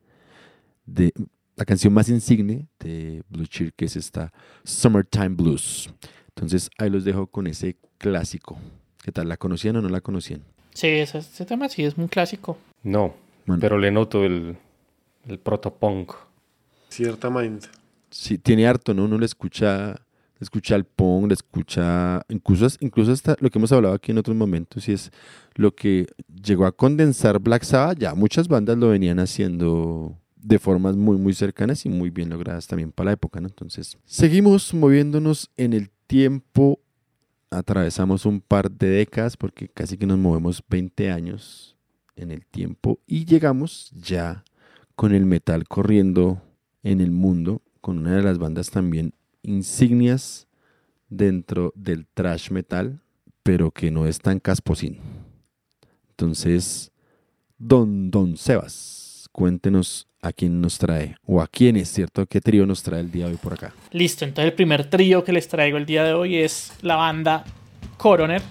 de la canción más insigne de Blue Cheer, que es esta Summertime Blues. Entonces ahí los dejo con ese clásico. ¿Qué tal? ¿La conocían o no la conocían? Sí, ese, tema sí es muy clásico. No, pero le noto el, el protopunk. Ciertamente. Sí, tiene harto, ¿no? Uno le escucha escucha el punk, escucha, incluso, incluso hasta lo que hemos hablado aquí en otros momentos, y es lo que llegó a condensar Black Sabbath, ya muchas bandas lo venían haciendo de formas muy, muy cercanas y muy bien logradas también para la época, ¿no? Entonces, seguimos moviéndonos en el tiempo, atravesamos un par de décadas, porque casi que nos movemos 20 años en el tiempo, y llegamos ya con el metal corriendo en el mundo, con una de las bandas también insignias dentro del trash metal, pero que no es tan casposín. Entonces, don Don Sebas, cuéntenos a quién nos trae, o a quién es, ¿cierto? ¿Qué trío nos trae el día de hoy por acá? Listo, entonces el primer trío que les traigo el día de hoy es la banda Coroner,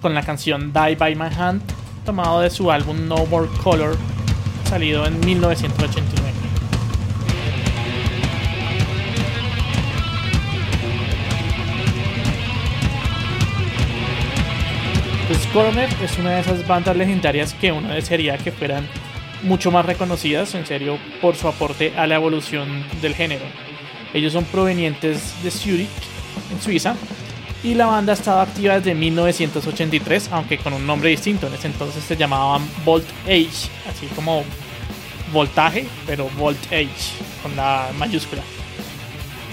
con la canción Die by My Hand, tomado de su álbum No More Color, salido en 1989. Coroner es una de esas bandas legendarias que uno desearía que fueran mucho más reconocidas, en serio, por su aporte a la evolución del género. Ellos son provenientes de Zurich, en Suiza, y la banda estaba activa desde 1983, aunque con un nombre distinto. En ese entonces se llamaban Volt Age, así como voltaje, pero Volt Age con la mayúscula.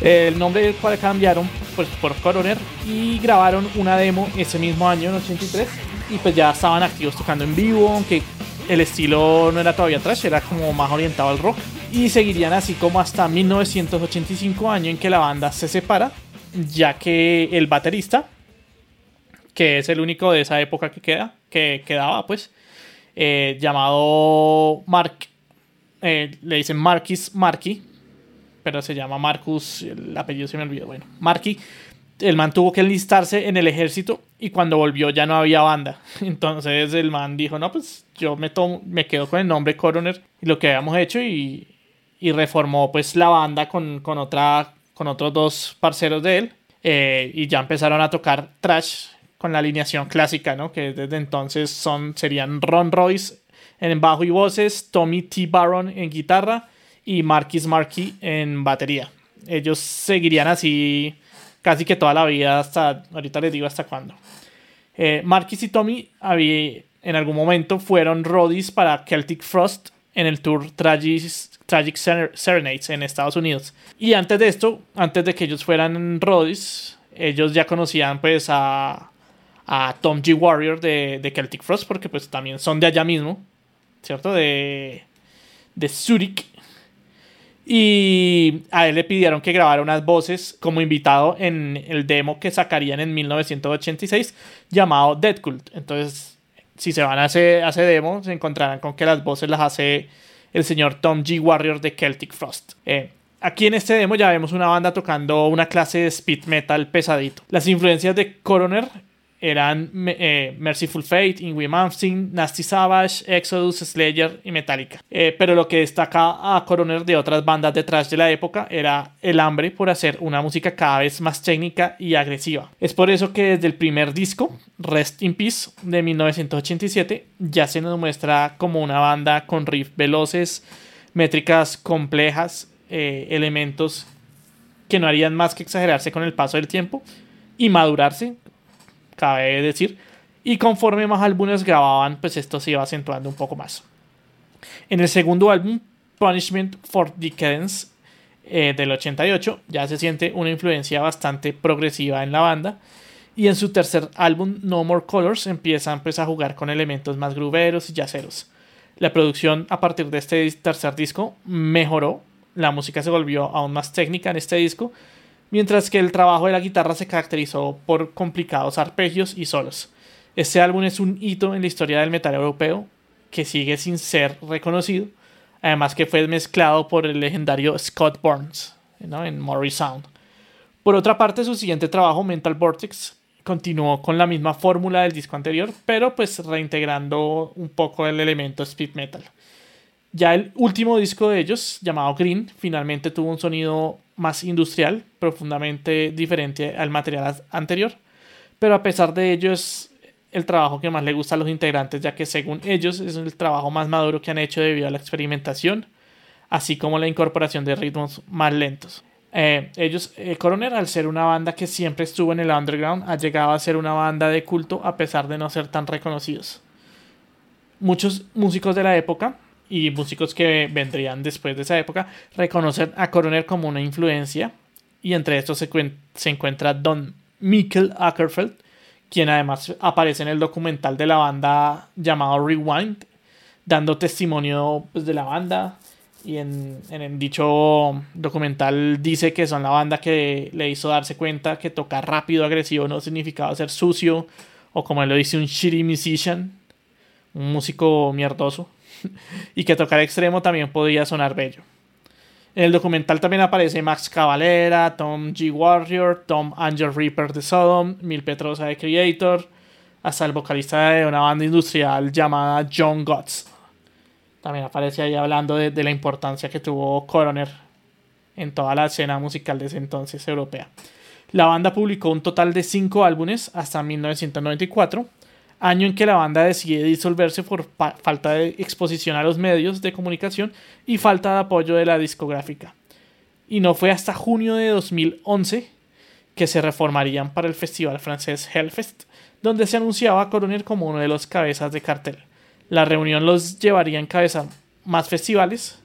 El nombre cual cambiaron pues, por Coroner y grabaron una demo ese mismo año, en 83, y pues ya estaban activos tocando en vivo, aunque el estilo no era todavía trash, era como más orientado al rock. Y seguirían así como hasta 1985 año en que la banda se separa, ya que el baterista, que es el único de esa época que queda, que quedaba pues, eh, llamado Mark, eh, le dicen Marquis Marky, pero se llama Marcus, el apellido se me olvidó, bueno, Marky, el man tuvo que enlistarse en el ejército y cuando volvió ya no había banda. Entonces el man dijo, no, pues yo me, tomo, me quedo con el nombre Coroner y lo que habíamos hecho y, y reformó pues la banda con, con, otra, con otros dos parceros de él eh, y ya empezaron a tocar trash con la alineación clásica, ¿no? Que desde entonces son, serían Ron Royce en bajo y voces, Tommy T. Baron en guitarra y Marquis Markey en batería. Ellos seguirían así casi que toda la vida hasta, ahorita les digo hasta cuándo. Eh, Marquis y Tommy había, en algún momento fueron roadies para Celtic Frost en el tour Tragic, Tragic Serenades en Estados Unidos. Y antes de esto, antes de que ellos fueran roadies, ellos ya conocían pues a, a Tom G. Warrior de, de, Celtic Frost, porque pues también son de allá mismo, ¿cierto? De, de Zurich. Y a él le pidieron que grabara unas voces como invitado en el demo que sacarían en 1986 llamado Dead Cult. Entonces, si se van a ese, demo, se encontrarán con que las voces las hace el señor Tom G. Warrior de Celtic Frost. Eh, aquí en este demo ya vemos una banda tocando una clase de speed metal pesadito. Las influencias de Coroner eran eh, Merciful Fate, Ingrid Malmsteen, Nasty Savage, Exodus, Slayer y Metallica. Eh, pero lo que destaca a Coroner de otras bandas detrás de la época era el hambre por hacer una música cada vez más técnica y agresiva. Es por eso que desde el primer disco, Rest in Peace, de 1987, ya se nos muestra como una banda con riffs veloces, métricas complejas, eh, elementos que no harían más que exagerarse con el paso del tiempo y madurarse cabe decir. Y conforme más álbumes grababan, pues esto se iba acentuando un poco más. En el segundo álbum, Punishment for Decadence, eh, del 88, ya se siente una influencia bastante progresiva en la banda. Y en su tercer álbum, No More Colors, empiezan pues, a jugar con elementos más gruberos y yaceros. La producción a partir de este tercer disco mejoró, la música se volvió aún más técnica en este disco mientras que el trabajo de la guitarra se caracterizó por complicados arpegios y solos. Este álbum es un hito en la historia del metal europeo que sigue sin ser reconocido, además que fue mezclado por el legendario Scott Burns en Morris Sound. Por otra parte, su siguiente trabajo, Mental Vortex, continuó con la misma fórmula del disco anterior, pero pues reintegrando un poco el elemento speed metal. Ya el último disco de ellos, llamado Green, finalmente tuvo un sonido más industrial, profundamente diferente al material anterior, pero a pesar de ello es el trabajo que más le gusta a los integrantes, ya que según ellos es el trabajo más maduro que han hecho debido a la experimentación, así como la incorporación de ritmos más lentos. Eh, ellos, eh, Coroner, al ser una banda que siempre estuvo en el underground, ha llegado a ser una banda de culto a pesar de no ser tan reconocidos. Muchos músicos de la época y músicos que vendrían después de esa época reconocen a Coroner como una influencia. Y entre estos se, encuentra Don Mikkel Ackerfeld quien además aparece en el documental de la banda llamado Rewind dando testimonio pues, de la banda. Y en, en el dicho documental dice que son la banda que le hizo darse cuenta que tocar rápido, agresivo no significaba ser sucio o como él lo dice un shitty musician, un músico mierdoso y que tocar extremo también podía sonar bello. En el documental también aparece Max Cavalera, Tom G. Warrior, Tom Angel Reaper de Sodom, Mil Petrosa de Creator, hasta el vocalista de una banda industrial llamada John Gotts. También aparece ahí hablando de, de la importancia que tuvo Coroner en toda la escena musical de ese entonces europea. La banda publicó un total de 5 álbumes hasta 1994 año en que la banda decide disolverse por falta de exposición a los medios de comunicación y falta de apoyo de la discográfica. Y no fue hasta junio de 2011 que se reformarían para el festival francés Hellfest, donde se anunciaba a Coroner como uno de los cabezas de cartel. La reunión los llevaría en cabeza más festivales.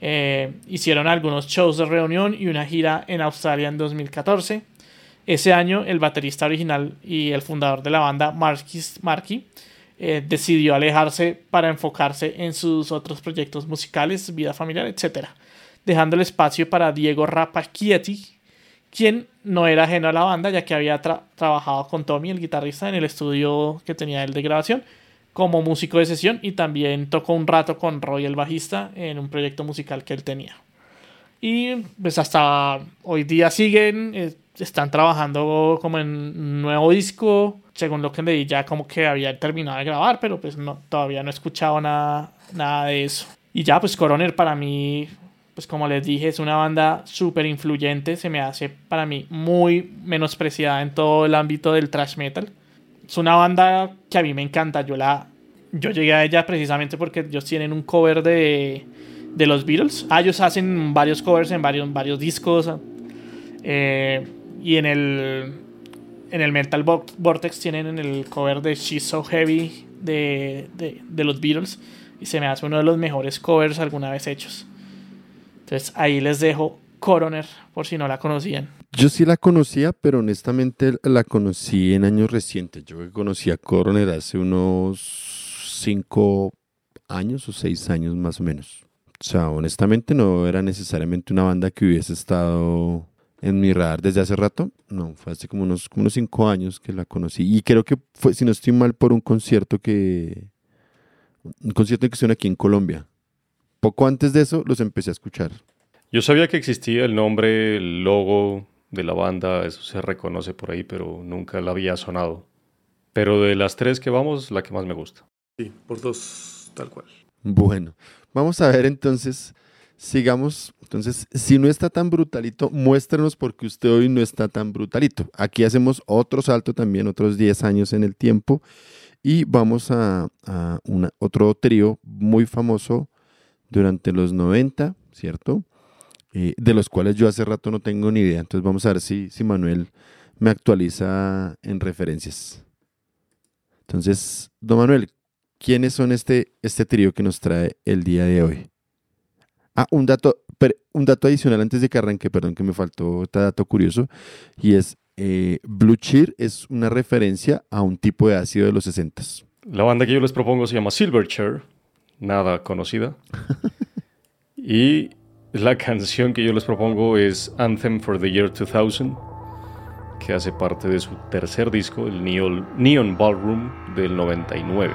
Eh, hicieron algunos shows de reunión y una gira en Australia en 2014. Ese año, el baterista original y el fundador de la banda, Marquis Markey, eh, decidió alejarse para enfocarse en sus otros proyectos musicales, vida familiar, etc. Dejando el espacio para Diego Rapacchietti, quien no era ajeno a la banda, ya que había trabajado con Tommy, el guitarrista, en el estudio que tenía él de grabación, como músico de sesión y también tocó un rato con Roy, el bajista, en un proyecto musical que él tenía. Y pues hasta hoy día siguen, eh, están trabajando como en un nuevo disco, según lo que leí ya como que había terminado de grabar, pero pues no, todavía no he escuchado nada, nada de eso. Y ya pues Coroner para mí, pues como les dije, es una banda súper influyente, se me hace para mí muy menospreciada en todo el ámbito del thrash metal. Es una banda que a mí me encanta, yo la... Yo llegué a ella precisamente porque ellos tienen un cover de, de los Beatles. Ah, ellos hacen varios covers en varios, varios discos. Eh, y en el en el Metal Vortex tienen en el cover de She's So Heavy de, de, los Beatles y se me hace uno de los mejores covers alguna vez hechos. Entonces ahí les dejo Coroner por si no la conocían. Yo sí la conocía, pero honestamente la conocí en años recientes. Yo conocí a Coroner hace unos cinco años o seis años más o menos. O sea, honestamente no era necesariamente una banda que hubiese estado en mi radar desde hace rato. No, fue hace como unos, como unos cinco años que la conocí. Y creo que fue, si no estoy mal, por un concierto que. Un concierto que hicieron aquí en Colombia. Poco antes de eso los empecé a escuchar. Yo sabía que existía el nombre, el logo de la banda, eso se reconoce por ahí, pero nunca la había sonado. Pero de las tres que vamos, la que más me gusta. Sí, por dos, tal cual. Bueno, vamos a ver entonces sigamos. Entonces, si no está tan brutalito, muéstrenos porque usted hoy no está tan brutalito. Aquí hacemos otro salto también, otros 10 años en el tiempo. Y vamos a, otro trío muy famoso durante los 90, ¿cierto? Eh, de los cuales yo hace rato no tengo ni idea. Entonces vamos a ver si, si Manuel me actualiza en referencias. Entonces, don Manuel, ¿quiénes son este, este trío que nos trae el día de hoy? Ah, un dato, un dato adicional antes de que arranque, perdón que me faltó este dato curioso, y es eh, Blue Cheer es una referencia a un tipo de ácido de los 60. La banda que yo les propongo se llama Silverchair, nada conocida. y la canción que yo les propongo es Anthem for the Year 2000, que hace parte de su tercer disco, el Neon Ballroom del 99.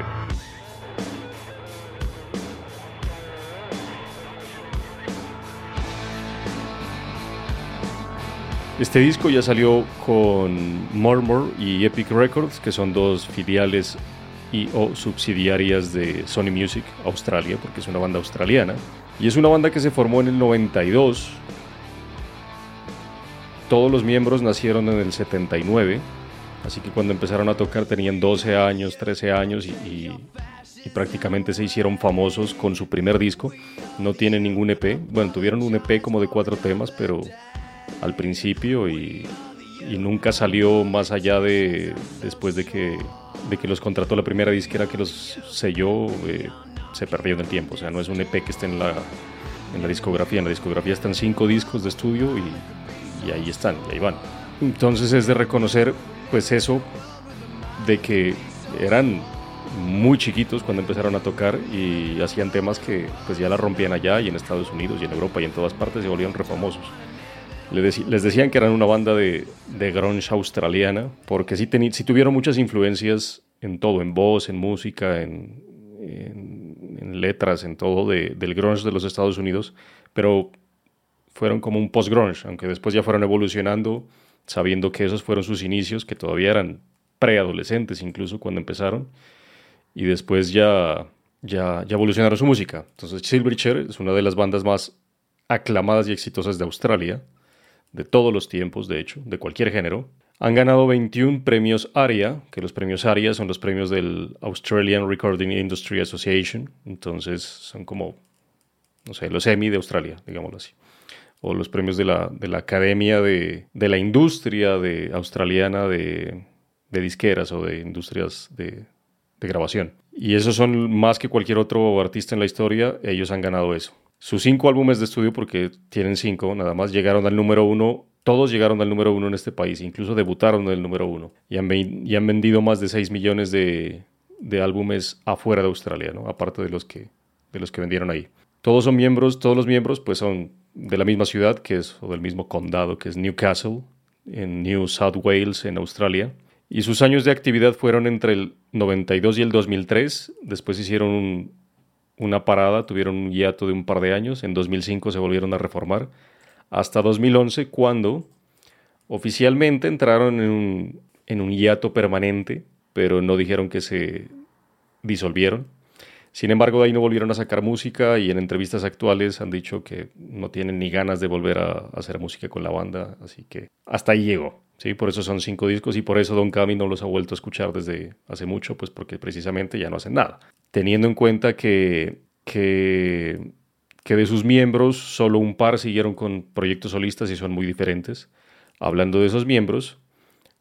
Este disco ya salió con Murmur y Epic Records, que son dos filiales y o subsidiarias de Sony Music Australia, porque es una banda australiana. Y es una banda que se formó en el 92. Todos los miembros nacieron en el 79, así que cuando empezaron a tocar tenían 12 años, 13 años y, y prácticamente se hicieron famosos con su primer disco. No tienen ningún EP. Bueno, tuvieron un EP como de cuatro temas, pero al principio y, nunca salió más allá de después de que, de que los contrató la primera disquera que los selló, eh, se perdió en el tiempo. O sea, no es un EP que esté en la, en la discografía. En la discografía están cinco discos de estudio y, ahí están, y ahí van. Entonces es de reconocer pues eso de que eran muy chiquitos cuando empezaron a tocar y hacían temas que pues ya la rompían allá y en Estados Unidos y en Europa y en todas partes se volvieron refamosos. Les, decían que eran una banda de, de grunge australiana, porque sí, sí, tuvieron muchas influencias en todo, en voz, en música, en, en, letras, en todo del grunge de los Estados Unidos, pero fueron como un post-grunge, aunque después ya fueron evolucionando, sabiendo que esos fueron sus inicios, que todavía eran preadolescentes incluso cuando empezaron, y después ya, ya, ya evolucionaron su música. Entonces Silverchair es una de las bandas más aclamadas y exitosas de Australia, de todos los tiempos, de hecho, de cualquier género. Han ganado 21 premios ARIA, que los premios ARIA son los premios del Australian Recording Industry Association, entonces son como, no sé, los Emmy de Australia, digámoslo así. o los premios de la, de la Academia de, de, la Industria de, Australiana de, de disqueras o de industrias de, de grabación. Y esos son más que cualquier otro artista en la historia, ellos han ganado eso. Sus cinco álbumes de estudio, porque tienen cinco, nada más llegaron al número uno todos llegaron al número uno en este país, incluso debutaron en el número uno y han, vendido más de 6 millones de, álbumes afuera de Australia, ¿no? aparte de los, que, de los que vendieron ahí. Todos son miembros, todos los miembros pues son de la misma ciudad, que es, o del mismo condado, que es Newcastle, en New South Wales, en Australia. Y sus años de actividad fueron entre el 92 y el 2003. Después hicieron una parada, tuvieron un hiato de un par de años. En 2005 se volvieron a reformar. Hasta 2011, cuando oficialmente entraron en un, en un hiato permanente, pero no dijeron que se disolvieron. Sin embargo, de ahí no volvieron a sacar música y en entrevistas actuales han dicho que no tienen ni ganas de volver a hacer música con la banda, así que hasta ahí llegó. ¿Sí? Por eso son cinco discos y por eso Don Cami no los ha vuelto a escuchar desde hace mucho, pues porque precisamente ya no hacen nada. Teniendo en cuenta que, que, de sus miembros solo un par siguieron con proyectos solistas y son muy diferentes. Hablando de esos miembros,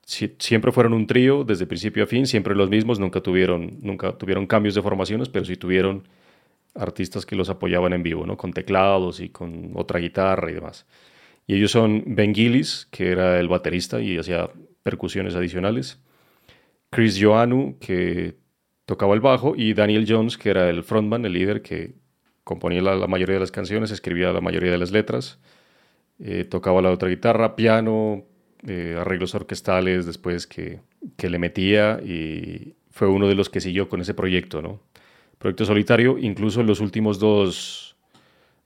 siempre fueron un trío desde principio a fin, siempre los mismos, nunca tuvieron, nunca tuvieron cambios de formaciones, pero sí tuvieron artistas que los apoyaban en vivo, ¿no? con teclados y con otra guitarra y demás. Y ellos son Ben Gillis, que era el baterista y hacía percusiones adicionales, Chris Joanu, que tocaba el bajo, y Daniel Jones, que era el frontman, el líder, que componía la, mayoría de las canciones, escribía la mayoría de las letras, eh, tocaba la otra guitarra, piano, eh, arreglos orquestales después que, que, le metía y fue uno de los que siguió con ese proyecto, ¿no? Proyecto solitario, incluso en los últimos dos,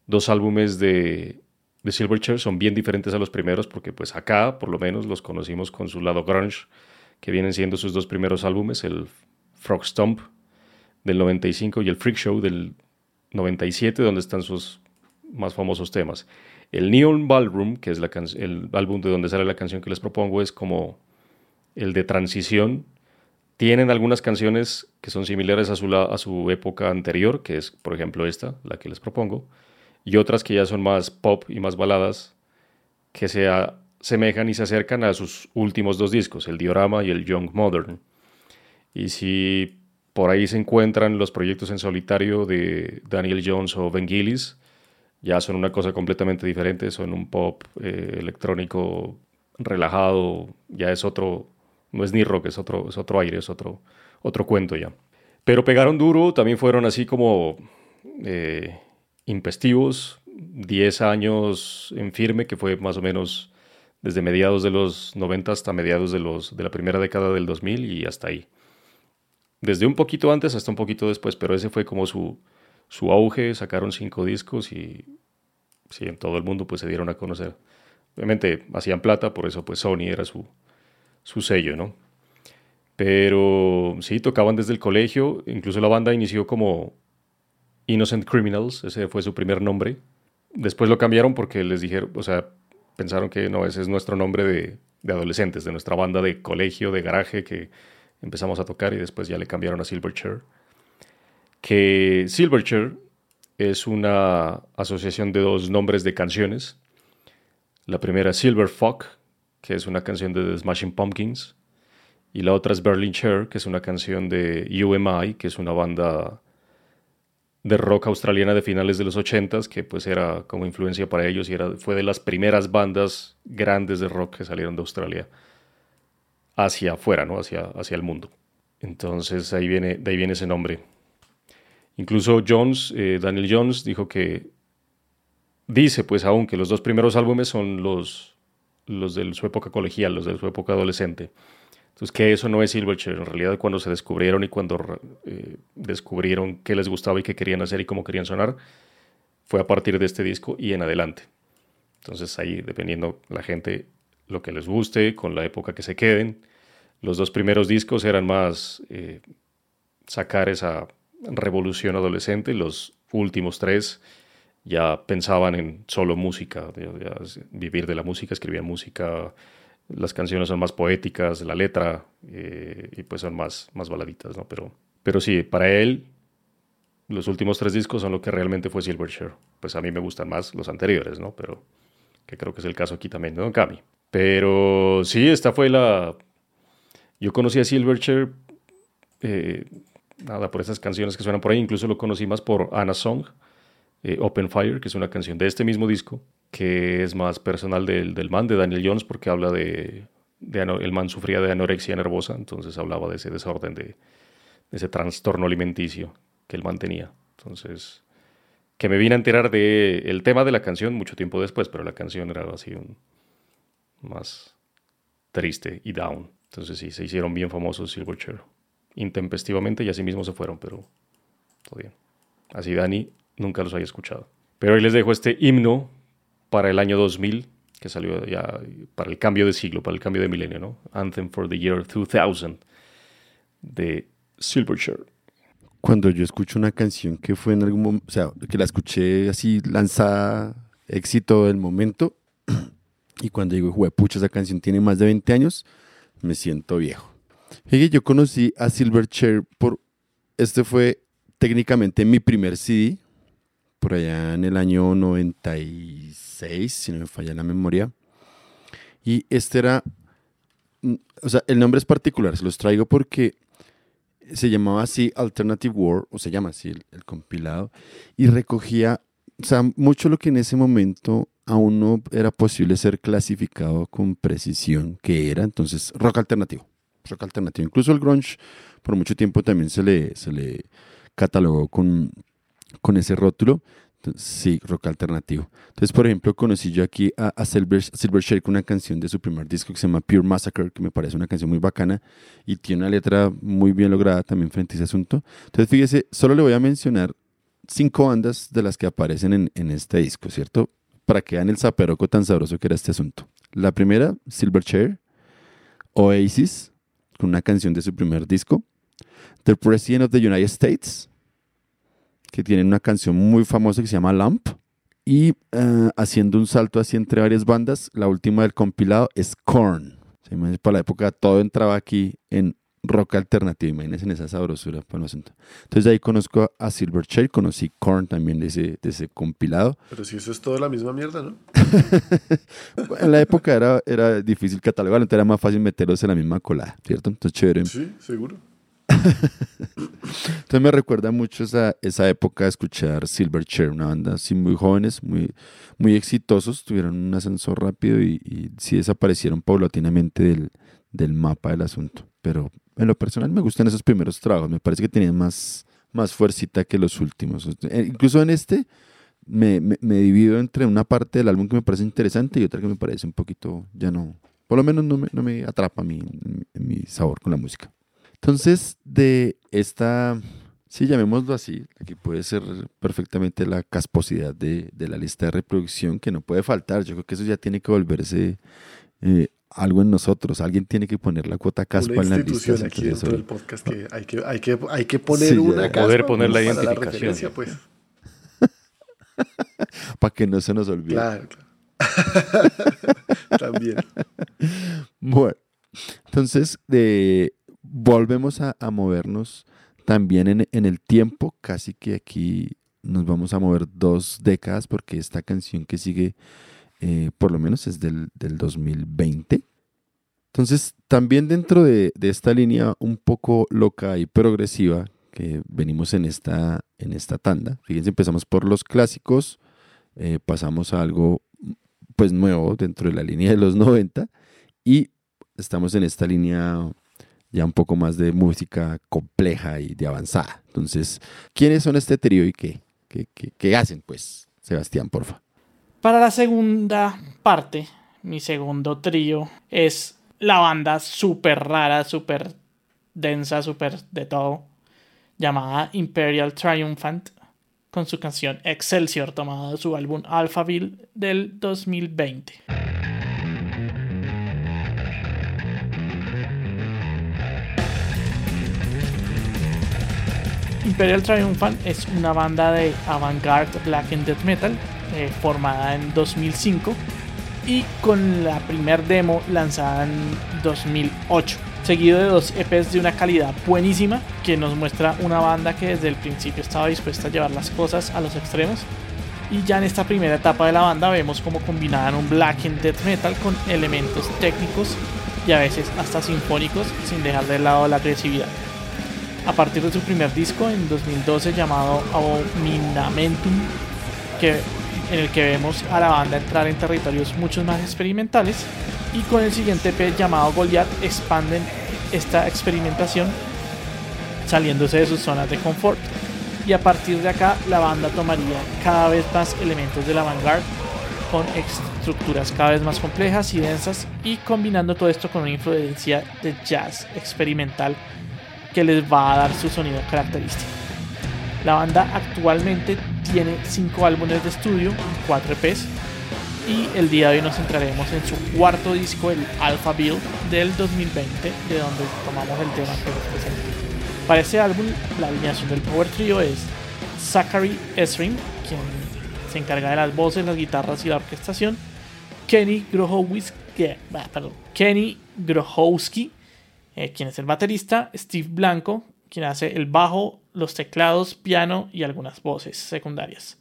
dos álbumes de, de Silverchair son bien diferentes a los primeros porque pues acá por lo menos los conocimos con su lado grunge, que vienen siendo sus dos primeros álbumes, el Frog Stomp del 95 y el Freak Show del 97, donde están sus más famosos temas. El Neon Ballroom, que es el álbum de donde sale la canción que les propongo, es como el de transición. Tienen algunas canciones que son similares a su, a su época anterior, que es, por ejemplo, esta, la que les propongo, y otras que ya son más pop y más baladas, que se asemejan y se acercan a sus últimos dos discos, el Diorama y el Young Modern. Y si por ahí se encuentran los proyectos en solitario de Daniel Jones o Ben Gillis, ya son una cosa completamente diferente, son un pop eh, electrónico relajado, ya es otro, no es ni rock, es otro, es otro aire, es otro, otro cuento ya. Pero pegaron duro, también fueron así como eh, impestivos, 10 años en firme, que fue más o menos desde mediados de los 90 hasta mediados de, los, de la primera década del 2000 y hasta ahí. Desde un poquito antes hasta un poquito después, pero ese fue como su, su auge, sacaron cinco discos y sí, en todo el mundo pues se dieron a conocer. Obviamente hacían plata, por eso pues Sony era su, su sello, ¿no? Pero sí, tocaban desde el colegio, incluso la banda inició como Innocent Criminals, ese fue su primer nombre. Después lo cambiaron porque les dijeron, o sea, pensaron que no, ese es nuestro nombre de, de adolescentes, de nuestra banda de colegio, de garaje que empezamos a tocar y después ya le cambiaron a Silverchair que Silverchair es una asociación de dos nombres de canciones. La primera es Silver Fuck, que es una canción de The Smashing Pumpkins, y la otra es Berlin Chair, que es una canción de UMI, que es una banda de rock australiana de finales de los 80 que pues era como influencia para ellos y era, fue de las primeras bandas grandes de rock que salieron de Australia hacia afuera, ¿no? hacia, hacia el mundo. Entonces ahí viene, de ahí viene ese nombre. Incluso Jones, eh, Daniel Jones, dijo que dice, pues aún, que los dos primeros álbumes son los, los de su época colegial, los de su época adolescente. Entonces, que eso no es Silverchair. En realidad, cuando se descubrieron y cuando eh, descubrieron qué les gustaba y qué querían hacer y cómo querían sonar, fue a partir de este disco y en adelante. Entonces, ahí, dependiendo la gente, lo que les guste, con la época que se queden. Los dos primeros discos eran más eh, sacar esa revolución adolescente, los últimos tres ya pensaban en solo música, vivir de la música, escribían música, las canciones son más poéticas, la letra, eh, y pues son más, más baladitas, ¿no? Pero, pero sí, para él, los últimos tres discos son lo que realmente fue Silverchair. Pues a mí me gustan más los anteriores, ¿no? Pero que creo que es el caso aquí también de Don Cami. Pero sí, esta fue la... Yo conocí a Silverchair, eh, nada, por esas canciones que suenan por ahí, incluso lo conocí más por Anna Song, eh, Open Fire, que es una canción de este mismo disco, que es más personal del, del man, de Daniel Jones, porque habla de, el man sufría de anorexia nervosa, entonces hablaba de ese desorden, de, ese trastorno alimenticio que él mantenía. Entonces, que me vine a enterar del el tema de la canción mucho tiempo después, pero la canción era así más triste y down. Entonces sí, se hicieron bien famosos Silverchair. Intempestivamente y así mismo se fueron, pero todo bien. Así Dani nunca los había escuchado. Pero hoy les dejo este himno para el año 2000, que salió ya para el cambio de siglo, para el cambio de milenio, ¿no? Anthem for the Year 2000 de Silverchair cuando yo escucho una canción que fue en algún momento, o sea, que la escuché así lanzada, éxito del momento, y cuando digo, pucha, esa canción tiene más de 20 años, me siento viejo. Fíjate, yo conocí a Silverchair por, este fue técnicamente mi primer CD, por allá en el año 96, si no me falla la memoria. Y este era, mm, o sea, el nombre es particular, se los traigo porque se llamaba así Alternative War, o se llama así el, compilado, y recogía, o sea, mucho lo que en ese momento aún no era posible ser clasificado con precisión, que era entonces rock alternativo, rock alternativo. Incluso el grunge por mucho tiempo también se le, se le catalogó con, con ese rótulo, sí, rock alternativo. Entonces, por ejemplo, conocí yo aquí a, Silver, Silver con una canción de su primer disco que se llama Pure Massacre, que me parece una canción muy bacana y tiene una letra muy bien lograda también frente a ese asunto. Entonces, fíjese, solo le voy a mencionar cinco bandas de las que aparecen en, este disco, ¿cierto? Para que vean el zaperoco tan sabroso que era este asunto. La primera, Silverchair, Oasis, con una canción de su primer disco, The President of the United States, que tienen una canción muy famosa que se llama Lamp. Y eh, haciendo un salto así entre varias bandas, la última del compilado es Korn. Para la época todo entraba aquí en rock alternativo, imagínense en esa sabrosura. Entonces de ahí conozco a Silverchair, conocí Korn también de ese, de ese compilado. Pero si eso es todo la misma mierda, ¿no? en la época era, era difícil catalogar, entonces era más fácil meterlos en la misma colada, ¿cierto? Entonces chévere. Sí, seguro. Entonces me recuerda mucho esa, esa época de escuchar Silverchair, una banda así muy jóvenes, muy, muy exitosos, tuvieron un ascenso rápido y, sí desaparecieron paulatinamente del, del, mapa del asunto. Pero en lo personal me gustan esos primeros trabajos, me parece que tenían más, más fuercita que los últimos. Eh, incluso en este me, me, divido entre una parte del álbum que me parece interesante y otra que me parece un poquito, ya no, por lo menos no me, no me atrapa en mi sabor con la música. Entonces, de esta, sí, llamémoslo así, aquí puede ser perfectamente la casposidad de, la lista de reproducción que no puede faltar. Yo creo que eso ya tiene que volverse eh, algo en nosotros. Alguien tiene que poner la cuota caspa en la lista. aquí dentro del podcast que hay que, hay que, hay que poner una caspa. Poder poner la identificación. pues. Para que no se nos olvide. Claro, claro. También. Bueno, entonces, de volvemos a, movernos también en, el tiempo, casi que aquí nos vamos a mover dos décadas porque esta canción que sigue, eh, por lo menos es del, 2020. Entonces, también dentro de, esta línea un poco loca y progresiva que venimos en esta, en esta tanda, fíjense, empezamos por los clásicos, eh, pasamos a algo pues nuevo dentro de la línea de los 90 y estamos en esta línea ya un poco más de música compleja y de avanzada. Entonces, ¿quiénes son este trío y qué? ¿Qué, hacen, pues, Sebastián, porfa? Para la segunda parte, mi segundo trío es la banda súper rara, súper densa, súper de todo, llamada Imperial Triumphant, con su canción Excelsior, tomada de su álbum Alphaville del 2020. Imperial Triumphant es una banda de avant-garde black and death metal eh, formada en 2005 y con la primer demo lanzada en 2008, seguido de dos EPs de una calidad buenísima que nos muestra una banda que desde el principio estaba dispuesta a llevar las cosas a los extremos Y ya en esta primera etapa de la banda vemos cómo combinaban un black and death metal con elementos técnicos y a veces hasta sinfónicos sin dejar de lado la agresividad. A partir de su primer disco en 2012 llamado Abominamentum, que, en el que vemos a la banda entrar en territorios mucho más experimentales, y con el siguiente EP llamado Goliath expanden esta experimentación saliéndose de sus zonas de confort. Y a partir de acá la banda tomaría cada vez más elementos de la vanguard con estructuras cada vez más complejas y densas y combinando todo esto con una influencia de jazz experimental que les va a dar su sonido característico. La banda actualmente tiene 5 álbumes de estudio, 4 EPs y el día de hoy nos centraremos en su cuarto disco, el Alpha Bill del 2020, de donde tomamos el tema que les presenté. Para este álbum, la alineación del Power Trio es Zachary Esrin, quien se encarga de las voces, las guitarras y la orquestación, Kenny Grohowski, Kenny Grohowski eh, quien es el baterista, Steve Blanco, quien hace el bajo, los teclados, piano y algunas voces secundarias.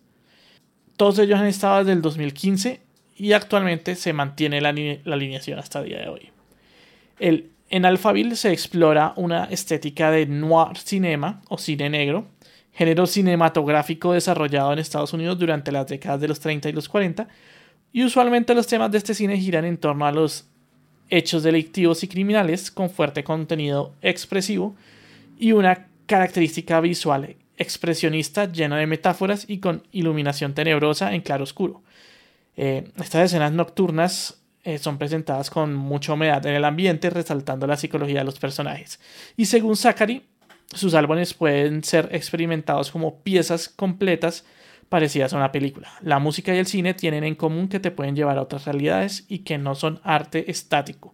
Todos ellos han estado desde el 2015 y actualmente se mantiene la, alineación hasta el día de hoy. El, en Alphaville se explora una estética de noir cinema o cine negro, género cinematográfico desarrollado en Estados Unidos durante las décadas de los 30 y los 40, y usualmente los temas de este cine giran en torno a los hechos delictivos y criminales con fuerte contenido expresivo y una característica visual expresionista llena de metáforas y con iluminación tenebrosa en claro oscuro. Eh, estas escenas nocturnas eh, son presentadas con mucha humedad en el ambiente, resaltando la psicología de los personajes. Y según Zachary, sus álbumes pueden ser experimentados como piezas completas parecidas a una película. La música y el cine tienen en común que te pueden llevar a otras realidades y que no son arte estático,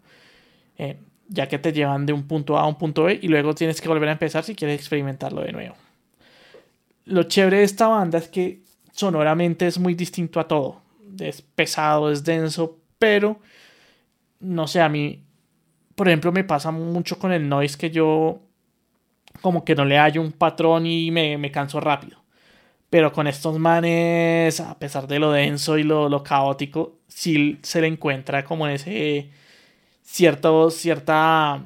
eh, ya que te llevan de un punto A a un punto B y luego tienes que volver a empezar si quieres experimentarlo de nuevo. Lo chévere de esta banda es que sonoramente es muy distinto a todo es pesado, es denso, pero no sé, a mí, por ejemplo, me pasa mucho con el noise que yo como que no le hallo un patrón y me, canso rápido. Pero con estos manes, a pesar de lo denso y lo, caótico, sí se le encuentra como ese cierto, cierta,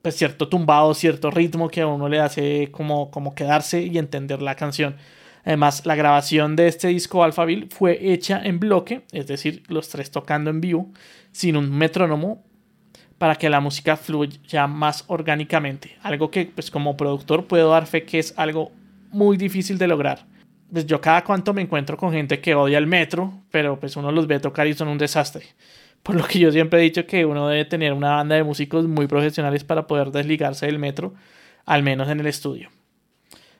pues cierto tumbado, cierto ritmo que a uno le hace como, como quedarse y entender la canción. Además, la grabación de este disco Alphaville fue hecha en bloque, es decir, los tres tocando en vivo, sin un metrónomo, para que la música fluya más orgánicamente. Algo que, pues, como productor puedo dar fe que es algo muy difícil de lograr. Pues yo cada cuanto me encuentro con gente que odia el metro, pero pues uno los ve tocar y son un desastre. Por lo que yo siempre he dicho que uno debe tener una banda de músicos muy profesionales para poder desligarse del metro, al menos en el estudio.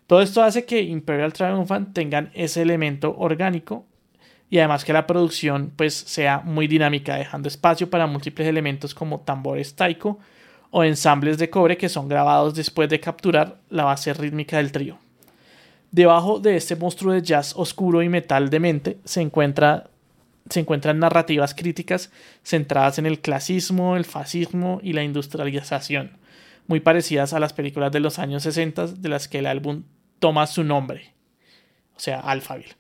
Todo esto hace que Imperial Triumphant tengan ese elemento orgánico y además que la producción pues sea muy dinámica, dejando espacio para múltiples elementos como tambores taiko o ensambles de cobre que son grabados después de capturar la base rítmica del trío. Debajo de este monstruo de jazz oscuro y metal demente se, encuentra, se encuentran narrativas críticas centradas en el clasismo, el fascismo y la industrialización, muy parecidas a las películas de los años 60 de las que el álbum toma su nombre, o sea, Alphaville.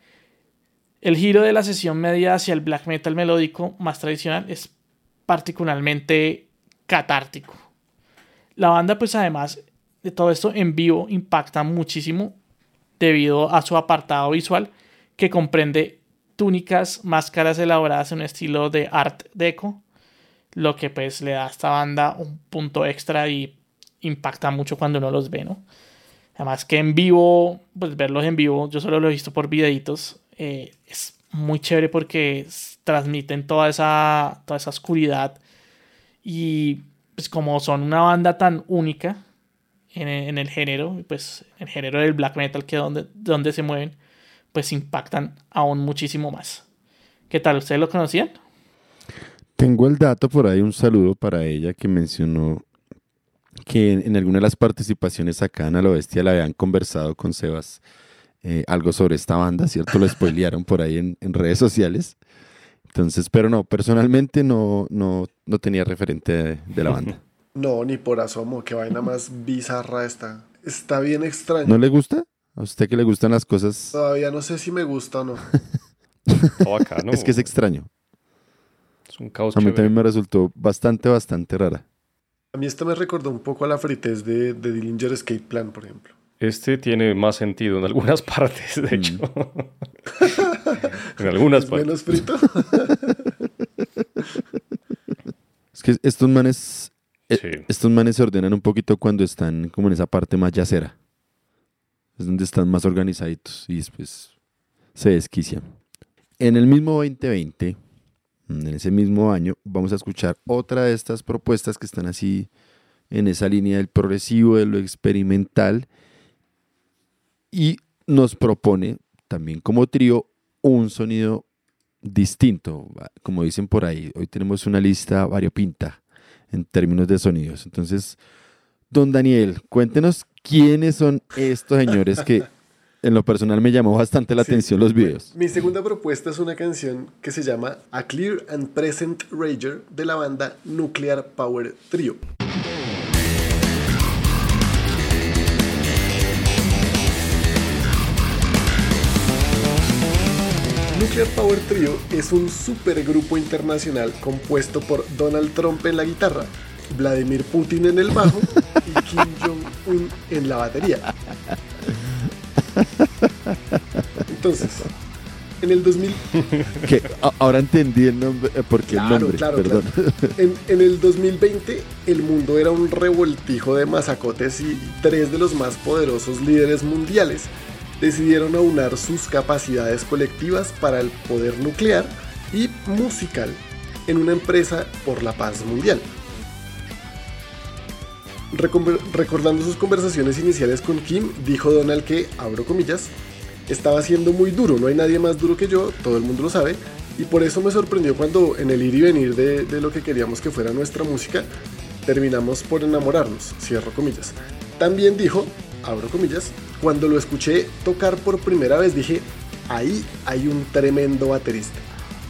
El giro de la sesión media hacia el black metal melódico más tradicional es particularmente catártico. La banda, pues además de todo esto en vivo, impacta muchísimo debido a su apartado visual que comprende túnicas, máscaras elaboradas en un estilo de art deco, lo que pues le da a esta banda un punto extra y impacta mucho cuando uno los ve, ¿no? Además que en vivo, pues verlos en vivo, yo solo lo he visto por videitos, eh, es muy chévere porque transmiten toda esa, toda esa oscuridad y pues como son una banda tan única en, el género, pues el género del black metal que donde, donde se mueven, pues impactan aún muchísimo más. ¿Qué tal? ¿Ustedes lo conocían? Tengo el dato por ahí, un saludo para ella que mencionó que en, alguna de las participaciones acá en A la Bestia le habían conversado con Sebas eh, algo sobre esta banda, ¿cierto? Lo spoilearon por ahí en, redes sociales. Entonces, pero no, personalmente no, no, no tenía referente de, la banda. No, ni por asomo, qué vaina más bizarra esta. Está bien extraño. ¿No le gusta? ¿A usted que le gustan las cosas? Todavía no sé si me gusta o no. Está bacano. Es que es extraño. Es un caos A mí chévere. también me resultó bastante, bastante rara. A mí esto me recordó un poco a la fritez de, de Dillinger Escape Plan, por ejemplo. Este tiene más sentido en algunas partes, de Mm. hecho. en algunas ¿Es partes. menos frito? Es que estos manes, Sí. estos manes se ordenan un poquito cuando están como en esa parte más yacera. Es donde están más organizaditos y después se desquician. En el mismo 2020, en ese mismo año, vamos a escuchar otra de estas propuestas que están así en esa línea del progresivo, de lo experimental, y nos propone también como trío un sonido distinto, como dicen por ahí. Hoy tenemos una lista variopinta en términos de sonidos. Entonces, don Daniel, cuéntenos quiénes son estos señores que en lo personal me llamó bastante la Sí. atención los videos. Mi segunda propuesta es una canción que se llama A Clear and Present Rager de la banda Nuclear Power Trio. Nuclear Power Trio es un supergrupo internacional compuesto por Donald Trump en la guitarra, Vladimir Putin en el bajo y Kim Jong-un en la batería. Entonces, en el 2000, Que a- ahora entendí el nombre, eh, porque el Claro, nombre, claro, perdón. en, en el 2020 el mundo era un revoltijo de masacotes y tres de los más poderosos líderes mundiales decidieron aunar sus capacidades colectivas para el poder nuclear y musical en una empresa por la paz mundial. Recordando sus conversaciones iniciales con Kim, dijo Donald que, abro comillas, estaba siendo muy duro, no hay nadie más duro que yo, todo el mundo lo sabe, y por eso me sorprendió cuando en el ir y venir de, de lo que queríamos que fuera nuestra música, terminamos por enamorarnos, cierro comillas. También dijo, abro comillas, cuando lo escuché tocar por primera vez dije, ahí hay un tremendo baterista.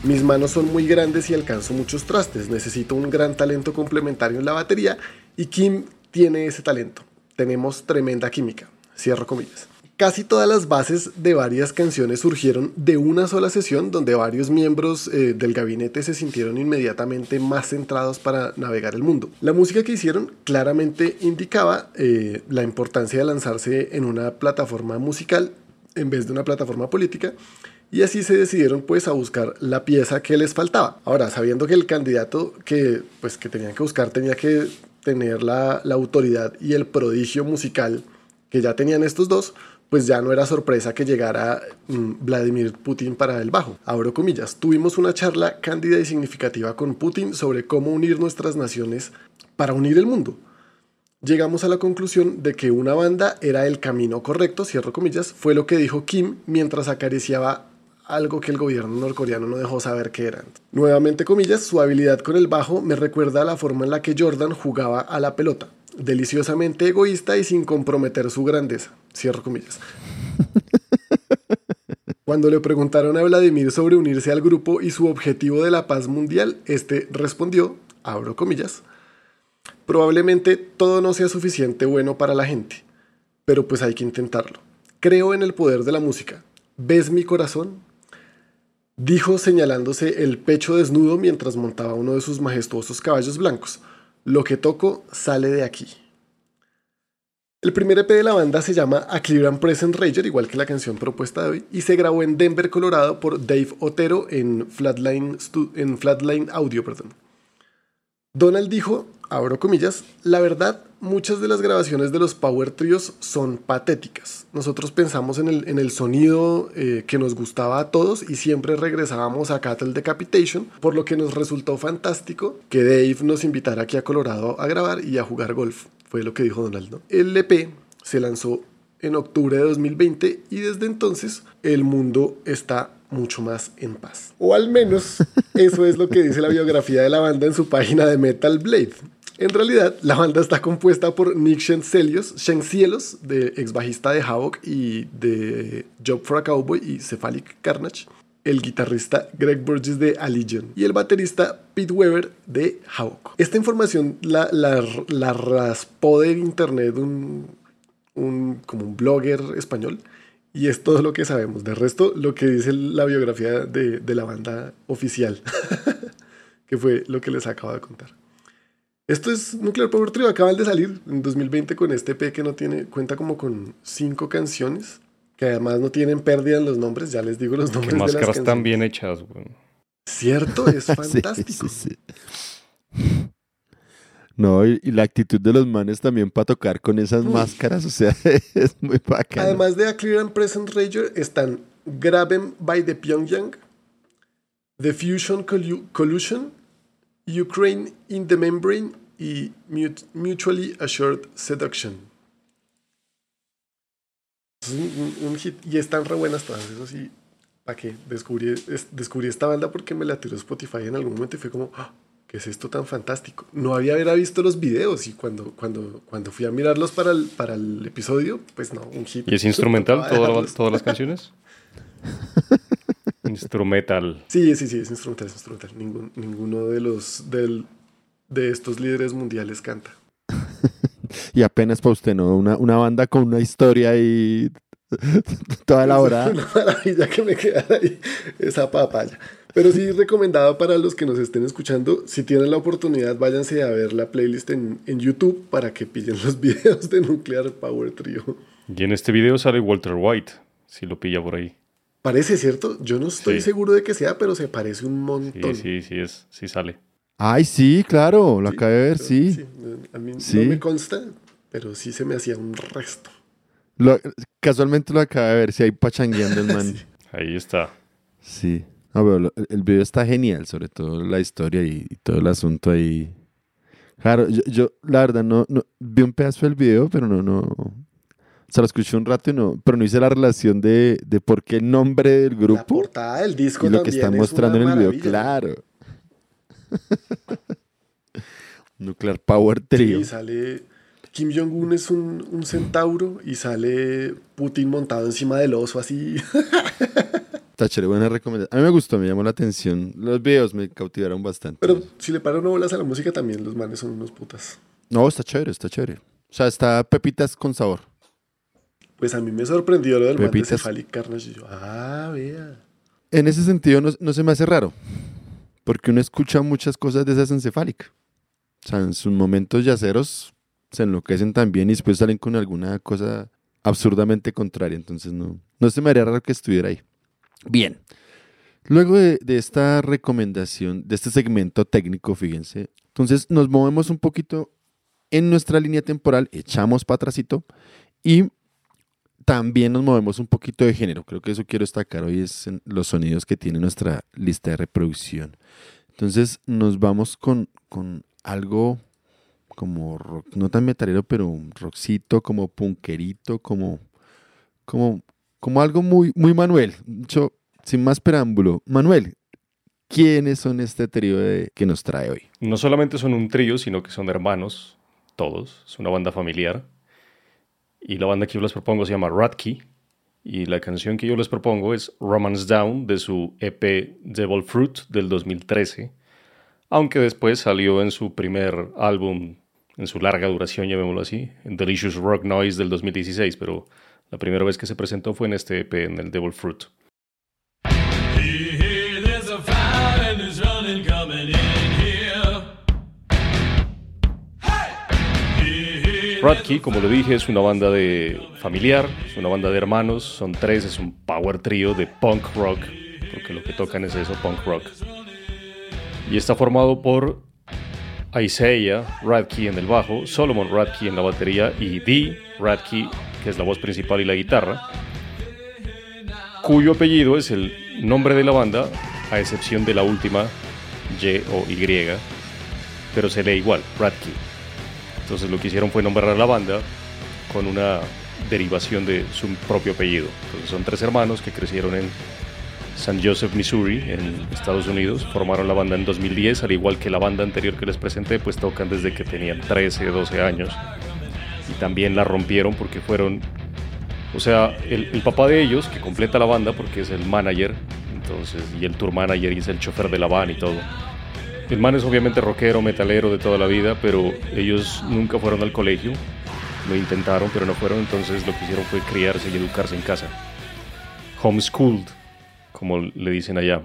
Mis manos son muy grandes y alcanzo muchos trastes. Necesito un gran talento complementario en la batería y Kim tiene ese talento. Tenemos tremenda química. Cierro comillas. Casi todas las bases de varias canciones surgieron de una sola sesión donde varios miembros eh, del gabinete se sintieron inmediatamente más centrados para navegar el mundo. La música que hicieron claramente indicaba eh, la importancia de lanzarse en una plataforma musical en vez de una plataforma política y así se decidieron pues a buscar la pieza que les faltaba. Ahora, sabiendo que el candidato que pues que tenían que buscar tenía que tener la, la autoridad y el prodigio musical que ya tenían estos dos, pues ya no era sorpresa que llegara mm, Vladimir Putin para el bajo. Abro comillas, tuvimos una charla cándida y significativa con Putin sobre cómo unir nuestras naciones para unir el mundo. Llegamos a la conclusión de que una banda era el camino correcto, cierro comillas, fue lo que dijo Kim mientras acariciaba algo que el gobierno norcoreano no dejó saber que eran. Nuevamente comillas, su habilidad con el bajo me recuerda a la forma en la que Jordan jugaba a la pelota, deliciosamente egoísta y sin comprometer su grandeza, cierro comillas. Cuando le preguntaron a Vladimir sobre unirse al grupo y su objetivo de la paz mundial, este respondió, abro comillas, probablemente todo no sea suficiente bueno para la gente, pero pues hay que intentarlo. Creo en el poder de la música. ¿Ves mi corazón? Dijo señalándose el pecho desnudo mientras montaba uno de sus majestuosos caballos blancos. Lo que toco sale de aquí. El primer EP de la banda se llama A Clear and Present Rager, igual que la canción propuesta de hoy, y se grabó en Denver, Colorado por Dave Otero en Flatline, en Flatline Audio. Perdón. Donald dijo, abro comillas, la verdad, muchas de las grabaciones de los Power Trios son patéticas. Nosotros pensamos en el, en el sonido eh, que nos gustaba a todos y siempre regresábamos a Cattle Decapitation, por lo que nos resultó fantástico que Dave nos invitara aquí a Colorado a grabar y a jugar golf. Fue lo que dijo Donald. El EP se lanzó en octubre de 2020 y desde entonces el mundo está mucho más en paz. O al menos eso es lo que dice la biografía de la banda en su página de Metal Blade. En realidad, la banda está compuesta por Nick Shencelios, Shencielos, de ex bajista de Havoc y de Job for a Cowboy y Cephalic Carnage, el guitarrista Greg Burgess de Allegiant y el baterista Pete Weber de Havoc. Esta información la, la, raspó de internet un, un, como un blogger español Y es todo lo que sabemos. De resto, lo que dice la biografía de, de la banda oficial, que fue lo que les acabo de contar. Esto es Nuclear Power Trio, acaban de salir en 2020 con este P que no tiene, cuenta como con cinco canciones, que además no tienen pérdida en los nombres, ya les digo los nombres de las máscaras tan bien hechas, güey. Cierto, es fantástico. sí, sí. No, y, y la actitud de los manes también para tocar con esas máscaras, o sea, es muy bacano. Además de A Clear and Present Rager están Grab 'em by the Pyongyang, The Fusion Collu- Collusion, Ukraine in the Membrane y Mut- Mutually Assured Seduction. Es un, un- un hit y están re buenas todas, eso sí. ¿Para qué? Descubrí, es- descubrí esta banda porque me la tiró Spotify en algún momento y fue como, "Ah, ¿qué es esto tan fantástico? No había visto los videos y cuando, cuando, cuando fui a mirarlos para el, para el episodio, pues no, un hit. ¿Y es instrumental Tocaba toda- dejarlos. todas las canciones? Instrumental. Sí, sí, sí, es instrumental, es instrumental. Ningún- ninguno de los del, de estos líderes mundiales canta. Y apenas para usted, ¿no? Una, una banda con una historia y toda elaborada. Una maravilla que me quedara ahí esa papaya. Pero sí, recomendado para los que nos estén escuchando. Si tienen la oportunidad, váyanse a ver la playlist en, en YouTube para que pillen los videos de Nuclear Power Trio. Y en este video sale Walter White, si lo pilla por ahí. Parece, ¿cierto? Yo no estoy Sí. seguro de que sea, pero se parece un Sí, montón. sí, sí, es, sí sale. Ay, sí, claro, lo Sí, acabé de ver, pero sí. A mí Sí. no me consta, pero sí se me hacía un resto. Lo- casualmente lo acabé de ver, sí, ahí pachangueando el man. Ahí está. Sí. No, pero lo- el video está genial, sobre todo la historia y, y todo el asunto ahí. Claro, yo, yo, la verdad no, no vi un pedazo del video, pero no, no. O sea, lo escuché un rato y no, pero no hice la relación de, de por qué el nombre del La grupo portada del disco y lo que están es mostrando en el video. Claro. Nuclear Power Trio. Sí, sale Kim Jong-un es un, un centauro y sale Putin montado encima del oso así. Está chévere, buena recomendación. A mí me gustó, me llamó la atención. Los videos me cautivaron bastante. Pero si le paran bolas a la música también, los manes son unos putas. No, está chévere, está chévere. O sea, está pepitas con sabor. Pues a mí me sorprendió lo del man de. Cephalic Carnage. Y yo, ah, vea. En ese sentido no, no se me hace raro, porque uno escucha muchas cosas de esas encefálica. O sea, en sus momentos yaceros se enloquecen también y después salen con alguna cosa absurdamente contraria. Entonces no, no se me haría raro que estuviera ahí. Bien. Luego de, de esta recomendación, de este segmento técnico, fíjense, entonces nos movemos un poquito en nuestra línea temporal, echamos para atrásito y también nos movemos un poquito de género. Creo que eso quiero destacar hoy es los sonidos que tiene nuestra lista de reproducción. Entonces nos vamos con, con algo como rock, no tan metalero, pero un rockcito, como punkerito, como, como, como algo muy, muy Manuel. Yo, sin más preámbulo, Manuel, ¿quiénes son este trío de- que nos trae hoy? No solamente son un trío, sino que son hermanos, todos. Es una banda familiar. Y la banda que yo les propongo se llama Ratki. Y la canción que yo les propongo es Romance Down de su EP Devil Fruit del 2013. Aunque después salió en su primer álbum, en su larga duración, llamémoslo así, Delicious Rock Noise del 2016. Pero la primera vez que se presentó fue en este EP, en el Devil Fruit. Ratki, como lo dije, es una banda de familiar, es una banda de hermanos, son tres, es un power trio de punk rock, porque lo que tocan es eso, punk rock. Y está formado por Isaiah Radke en el bajo, Solomon Radke en la batería y Dee Radke, que es la voz principal y la guitarra, cuyo apellido es el nombre de la banda, a excepción de la última, Y o Y, pero se lee igual, Radke. Entonces lo que hicieron fue nombrar a la banda con una derivación de su propio apellido. Entonces son tres hermanos que crecieron en San Joseph, Missouri, en Estados Unidos. Formaron la banda en 2010, al igual que la banda anterior que les presenté, pues tocan desde que tenían 13, 12 años. Y también la rompieron porque fueron... O sea, el, el papá de ellos, que completa la banda porque es el manager, entonces, y el tour manager y es el chofer de la van y todo. El man es obviamente rockero, metalero de toda la vida, pero ellos nunca fueron al colegio. Lo intentaron, pero no fueron, entonces lo que hicieron fue criarse y educarse en casa. homeschooled, como le dicen allá.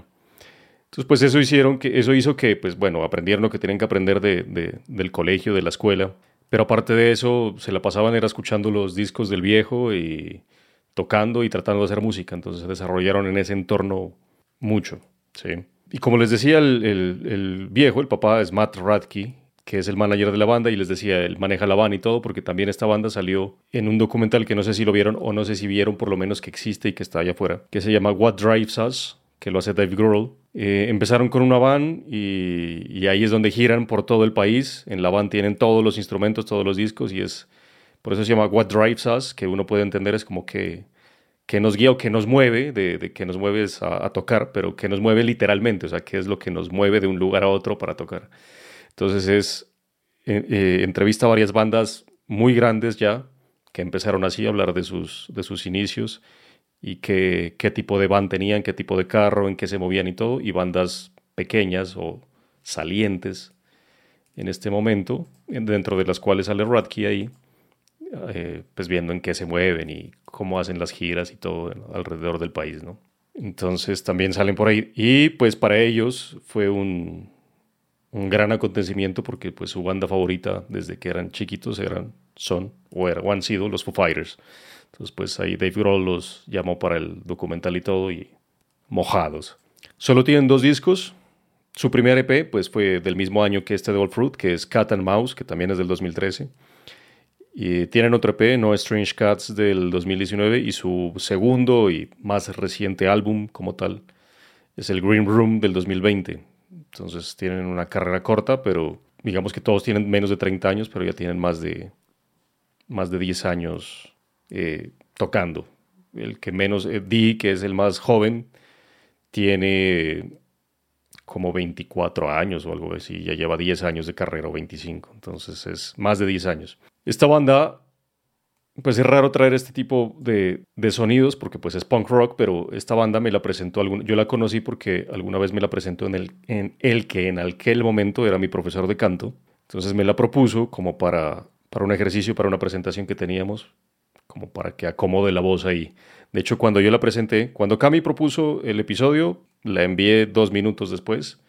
Entonces, pues eso, hicieron que, eso hizo que, pues bueno, aprendieron lo que tenían que aprender de, de- del colegio, de la escuela. Pero aparte de eso, se la pasaban era escuchando los discos del viejo y tocando y tratando de hacer música. Entonces se desarrollaron en ese entorno mucho, ¿sí? Y como les decía, el, el- viejo, el papá, es Matt Radke, que es el manager de la banda, y les decía, él maneja la banda y todo, porque también esta banda salió en un documental que no sé si lo vieron o no sé si vieron por lo menos que existe y que está allá afuera, que se llama What Drives Us, que lo hace Dave Grohl. Eh, empezaron con una van y, y ahí es donde giran por todo el país. En la van tienen todos los instrumentos, todos los discos y es, por eso se llama What Drives Us, que uno puede entender es como que que nos guía o que nos mueve, de, de que nos mueves a, tocar, pero que nos mueve literalmente, o sea, qué es lo que nos mueve de un lugar a otro para tocar. Entonces es, eh, eh, entrevista a varias bandas muy grandes ya, que empezaron así a hablar de sus, de sus inicios y qué, qué tipo de van tenían, qué tipo de carro, en qué se movían y todo, y bandas pequeñas o salientes en este momento, en- dentro de las cuales sale Radke ahí, eh, pues viendo en qué se mueven y cómo hacen las giras y todo alrededor del país, ¿no? Entonces también salen por ahí. Y pues para ellos fue un, un gran acontecimiento porque pues su banda favorita desde que eran chiquitos eran, son o, eran, o han sido los Foo Fighters. Entonces pues ahí Dave Grohl los llamó para el documental y todo y mojados. Solo tienen dos discos. Su primer EP pues fue del mismo año que este de All Fruit, que es Cat and Mouse, que también es del 2013. Y tienen otro EP, No Strange Cats, del 2019, y su segundo y más reciente álbum como tal es el Green Room del 2020. Entonces tienen una carrera corta, pero digamos que todos tienen menos de 30 años, pero ya tienen más de, más de 10 años eh, tocando. El que menos, eh, Dee, que es el más joven, tiene como 24 años o algo así, ya lleva 10 años de carrera o 25, entonces es más de 10 años. Esta banda, pues es raro traer este tipo de, sonidos porque pues es punk rock, pero esta banda me la presentó, algún, yo la conocí porque alguna vez me la presentó en el, en el que en aquel momento era mi profesor de canto, entonces me la propuso como para, para un ejercicio, para una presentación que teníamos, como para que acomode la voz ahí. De hecho, cuando yo la presenté, cuando Cami propuso el episodio, la envié dos minutos después,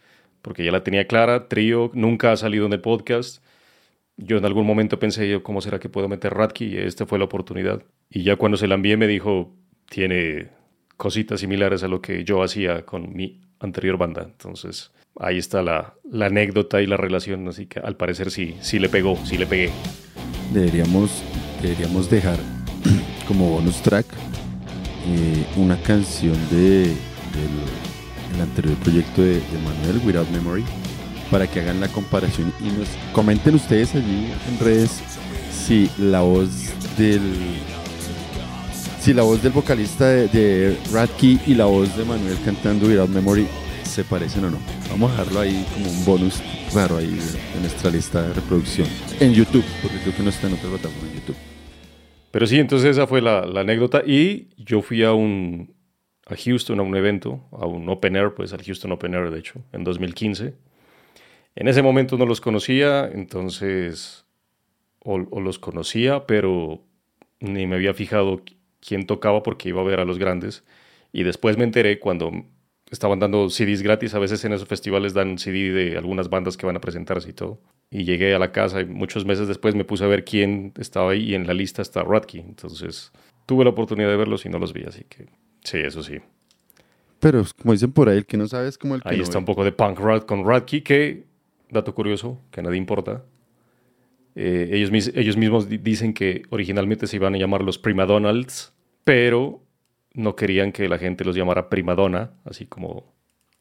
porque ya la tenía clara, trío, nunca ha salido en el podcast. Yo en algún momento pensé yo, ¿cómo será que puedo meter Ratki? Y esta fue la oportunidad. Y ya cuando se la envié me dijo, tiene cositas similares a lo que yo hacía con mi anterior banda. Entonces, ahí está la, anécdota y la relación, así que al parecer sí, sí le pegó, sí le pegué. Deberíamos, deberíamos dejar como bonus track eh, una canción de, del el anterior proyecto de, de Manuel, Without Memory, para que hagan la comparación y nos comenten ustedes allí en redes si la voz del si la voz del vocalista de, de Radkey y la voz de Manuel cantando Without Memory se parecen o no. Vamos a dejarlo ahí como un bonus raro ahí en nuestra lista de reproducción en YouTube, porque creo que no está en otra plataforma en YouTube. Pero sí, entonces esa fue la, la anécdota. Y yo fui a un a Houston a un evento, a un Open Air, pues al Houston Open Air, de hecho, en 2015. En ese momento no los conocía, entonces, o, o los conocía, pero ni me había fijado quién tocaba porque iba a ver a los grandes. Y después me enteré cuando estaban dando CDs gratis, a veces en esos festivales dan CD de algunas bandas que van a presentarse y todo. Y llegué a la casa y muchos meses después me puse a ver quién estaba ahí y en la lista está Radke. Entonces tuve la oportunidad de verlos y no los vi, así que sí, eso sí. Pero como dicen por ahí, el que no sabe es como el que Ahí no está un poco de punk rock con Radke, que, dato curioso, que a nadie importa. Eh, ellos, ellos mismos di- dicen que originalmente se iban a llamar los Prima Donalds, pero no querían que la gente los llamara primadonna, así como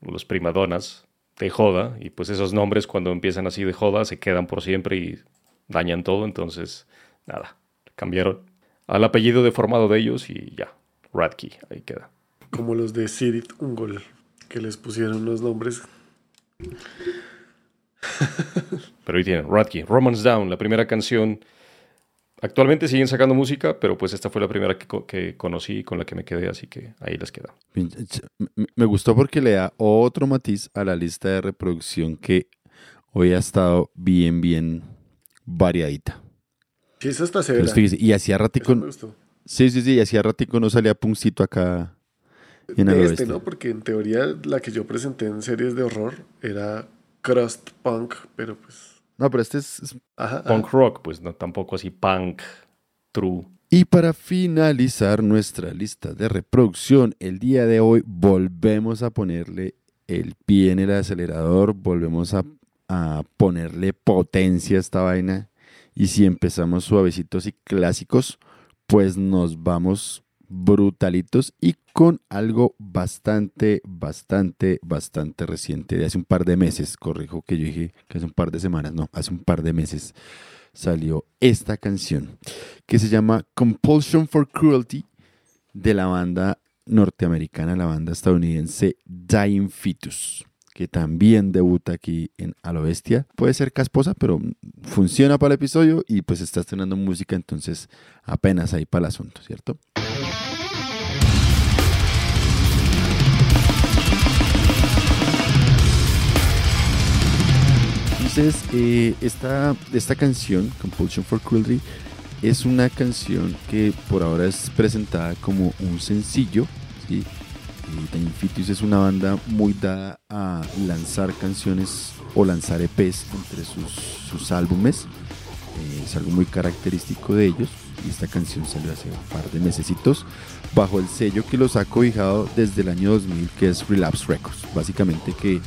los primadonas de joda. Y pues esos nombres cuando empiezan así de joda se quedan por siempre y dañan todo. Entonces, nada, cambiaron al apellido deformado de ellos y ya, Radke, ahí queda. Como los de Sirit Ungol, que les pusieron los nombres. Pero ahí tienen, Radke, Romance Down, la primera canción. Actualmente siguen sacando música, pero pues esta fue la primera que, co- que conocí y con la que me quedé, así que ahí les queda. Me- gustó porque le da otro matiz a la lista de reproducción que hoy ha estado bien, bien variadita. Sí, esa está severa. y hacía ratico, sí, sí, sí, y hacía ratico no salía puncito acá En de Alo este. ¿no? Porque en teoría la que yo presenté en series de horror era crust punk, pero pues... No, pero este es, es- Ajá, ajá. Punk rock, pues no tampoco así punk, true. Y para finalizar nuestra lista de reproducción, el día de hoy volvemos a ponerle el pie en el acelerador, volvemos a, a ponerle potencia a esta vaina. Y si empezamos suavecitos y clásicos, pues nos vamos brutalitos y con algo bastante, bastante, bastante reciente, de hace un par de meses, corrijo que yo dije que hace un par de semanas, no, hace un par de meses salió esta canción que se llama Compulsion for Cruelty de la banda norteamericana, la banda estadounidense Dying Fetus, que también debuta aquí en A Bestia. Puede ser casposa, pero funciona para el episodio y pues está estrenando música, entonces apenas ahí para el asunto, ¿cierto? Entonces, eh, esta, esta canción, Compulsion for Cruelty, es una canción que por ahora es presentada como un sencillo. ¿sí? Eh, Infitius es una banda muy dada a lanzar canciones o lanzar EPs entre sus, sus álbumes. Eh, es algo muy característico de ellos. Y esta canción salió hace un par de mesecitos bajo el sello que los ha cobijado desde el año 2000, que es Relapse Records. Básicamente que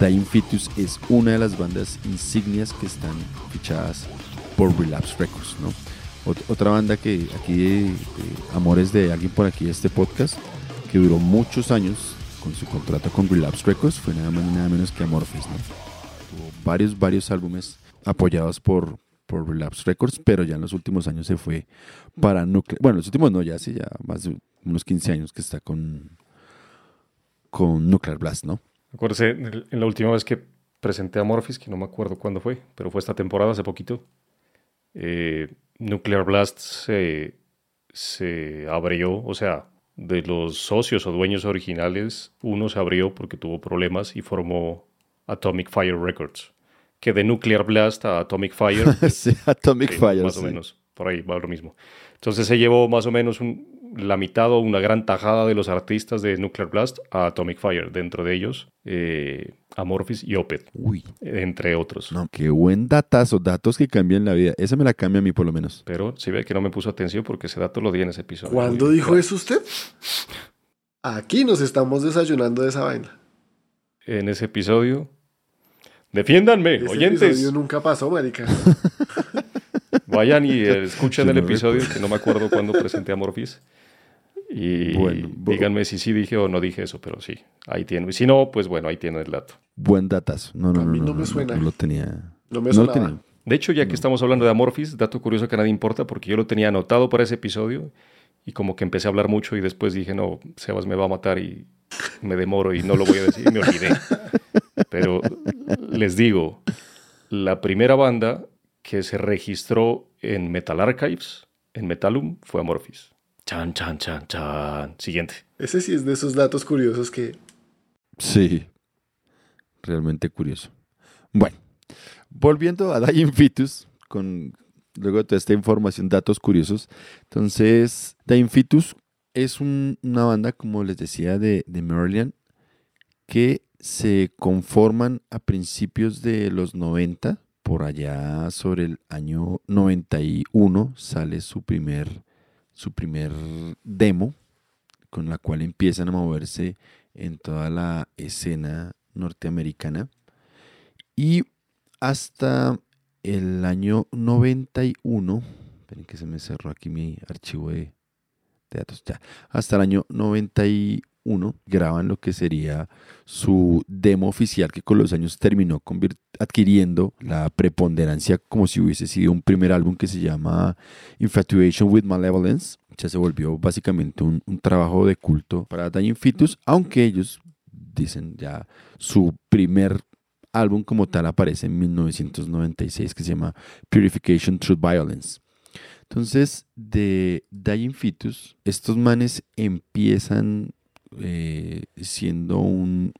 Dying Fetus es una de las bandas insignias que están fichadas por Relapse Records, ¿no? Ot- otra banda que aquí, amores de alguien por aquí este podcast, que duró muchos años con su contrato con Relapse Records, fue nada más ni nada menos que Amorphis, ¿no? Tuvo varios, varios álbumes apoyados por, por Relapse Records, pero ya en los últimos años se fue para Nuclear. Bueno, los últimos no, ya hace ya más de unos 15 años que está con, con Nuclear Blast, ¿no? Acuérdese, en la última vez que presenté a Morphis, que no me acuerdo cuándo fue, pero fue esta temporada, hace poquito, eh, Nuclear Blast se, se abrió, o sea, de los socios o dueños originales, uno se abrió porque tuvo problemas y formó Atomic Fire Records. Que de Nuclear Blast a Atomic Fire Sí, Atomic Sí, Fire. Más o sí. menos, por ahí va lo mismo. Entonces se llevó más o menos un- la mitad o una gran tajada de los artistas de Nuclear Blast a Atomic Fire, dentro de ellos eh, Amorphis y Opeth, Uy, entre otros. no, qué buen datazo, datos que cambian la vida. Esa me la cambia a mí por lo menos. Pero si ve que no me puso atención porque ese dato lo di en ese episodio. ¿Cuándo dijo eso usted? Aquí nos estamos desayunando de esa vaina. En ese episodio. Defiéndanme, Ese oyentes. episodio nunca pasó, marica. Vayan y eh, escuchen el episodio, que no me acuerdo cuándo presenté a Morphis. Y Bueno, díganme si sí dije o no dije eso, pero sí, ahí tienen. Si no, pues bueno, ahí tienen el dato. Buen datazo. No, no, A no, mí no, no no, me suena. no lo tenía. No me no lo tenía. De hecho, ya que estamos hablando de Amorphis, dato curioso que a nadie importa, porque yo lo tenía anotado para ese episodio y como que empecé a hablar mucho y después dije, no, Sebas me va a matar y me demoro y no lo voy a decir y me olvidé. Pero les digo, la primera banda que se registró en Metal Archives, en Metalum, fue Amorphis. Chan, chan, chan, chan. Siguiente. Ese sí es de esos datos curiosos que Sí. Realmente curioso. Bueno, volviendo a Dying Fetus, con luego de toda esta información, datos curiosos. Entonces, Dying Fetus es un- una banda, como les decía, de, de Maryland, que se conforman a principios de los 90, por allá sobre el año 91 sale su primer, su primer demo, con la cual empiezan a moverse en toda la escena norteamericana. Y hasta el año 91, esperen que se me cerró aquí mi archivo de, de datos, ya, hasta el año 91 graban lo que sería su demo oficial que con los años terminó adquiriendo la preponderancia como si hubiese sido un primer álbum que se llama Infatuation with Malevolence. Ya se volvió básicamente un, un trabajo de culto para Dying Fetus, aunque ellos dicen ya su primer álbum como tal aparece en 1996 que se llama Purification Through Violence. Entonces, de Dying Fetus, estos manes empiezan eh, siendo un,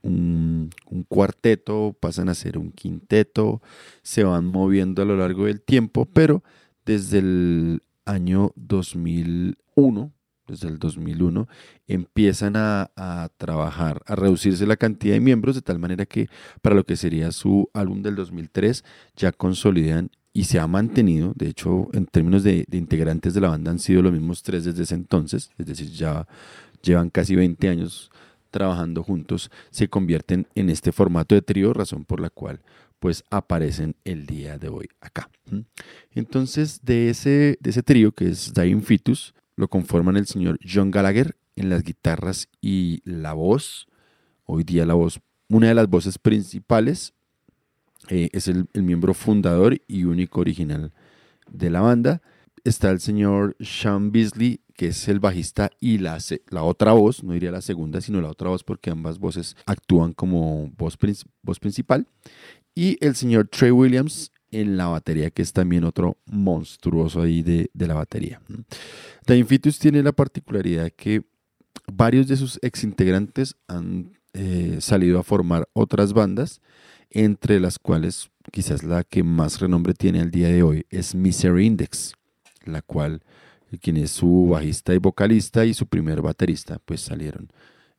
cuarteto, pasan a ser un quinteto, se van moviendo a lo largo del tiempo, pero desde el año 2001 desde el 2001, empiezan a, a trabajar, a reducirse la cantidad de miembros de tal manera que para lo que sería su álbum del 2003 ya consolidan y se ha mantenido, de hecho en términos de, de integrantes de la banda han sido los mismos tres desde ese entonces, es decir, ya llevan casi 20 años trabajando juntos, se convierten en este formato de trío, razón por la cual pues aparecen el día de hoy acá. Entonces, de ese, de ese trío que es Dying Fetus, lo conforman el señor John Gallagher en las guitarras y la voz. Hoy día la voz, una de las voces principales, eh, es el, el miembro fundador y único original de la banda. Está el señor Sean Beasley, que es el bajista y la, la otra voz, no diría la segunda, sino la otra voz porque ambas voces actúan como voz, prin- voz principal. Y el señor Trey Williams en la batería, que es también otro monstruoso ahí de, de la batería. The Infitus tiene la particularidad que varios de sus exintegrantes han eh, salido a formar otras bandas, entre las cuales quizás la que más renombre tiene al día de hoy es Misery Index, la cual quien es su bajista y vocalista y su primer baterista, pues salieron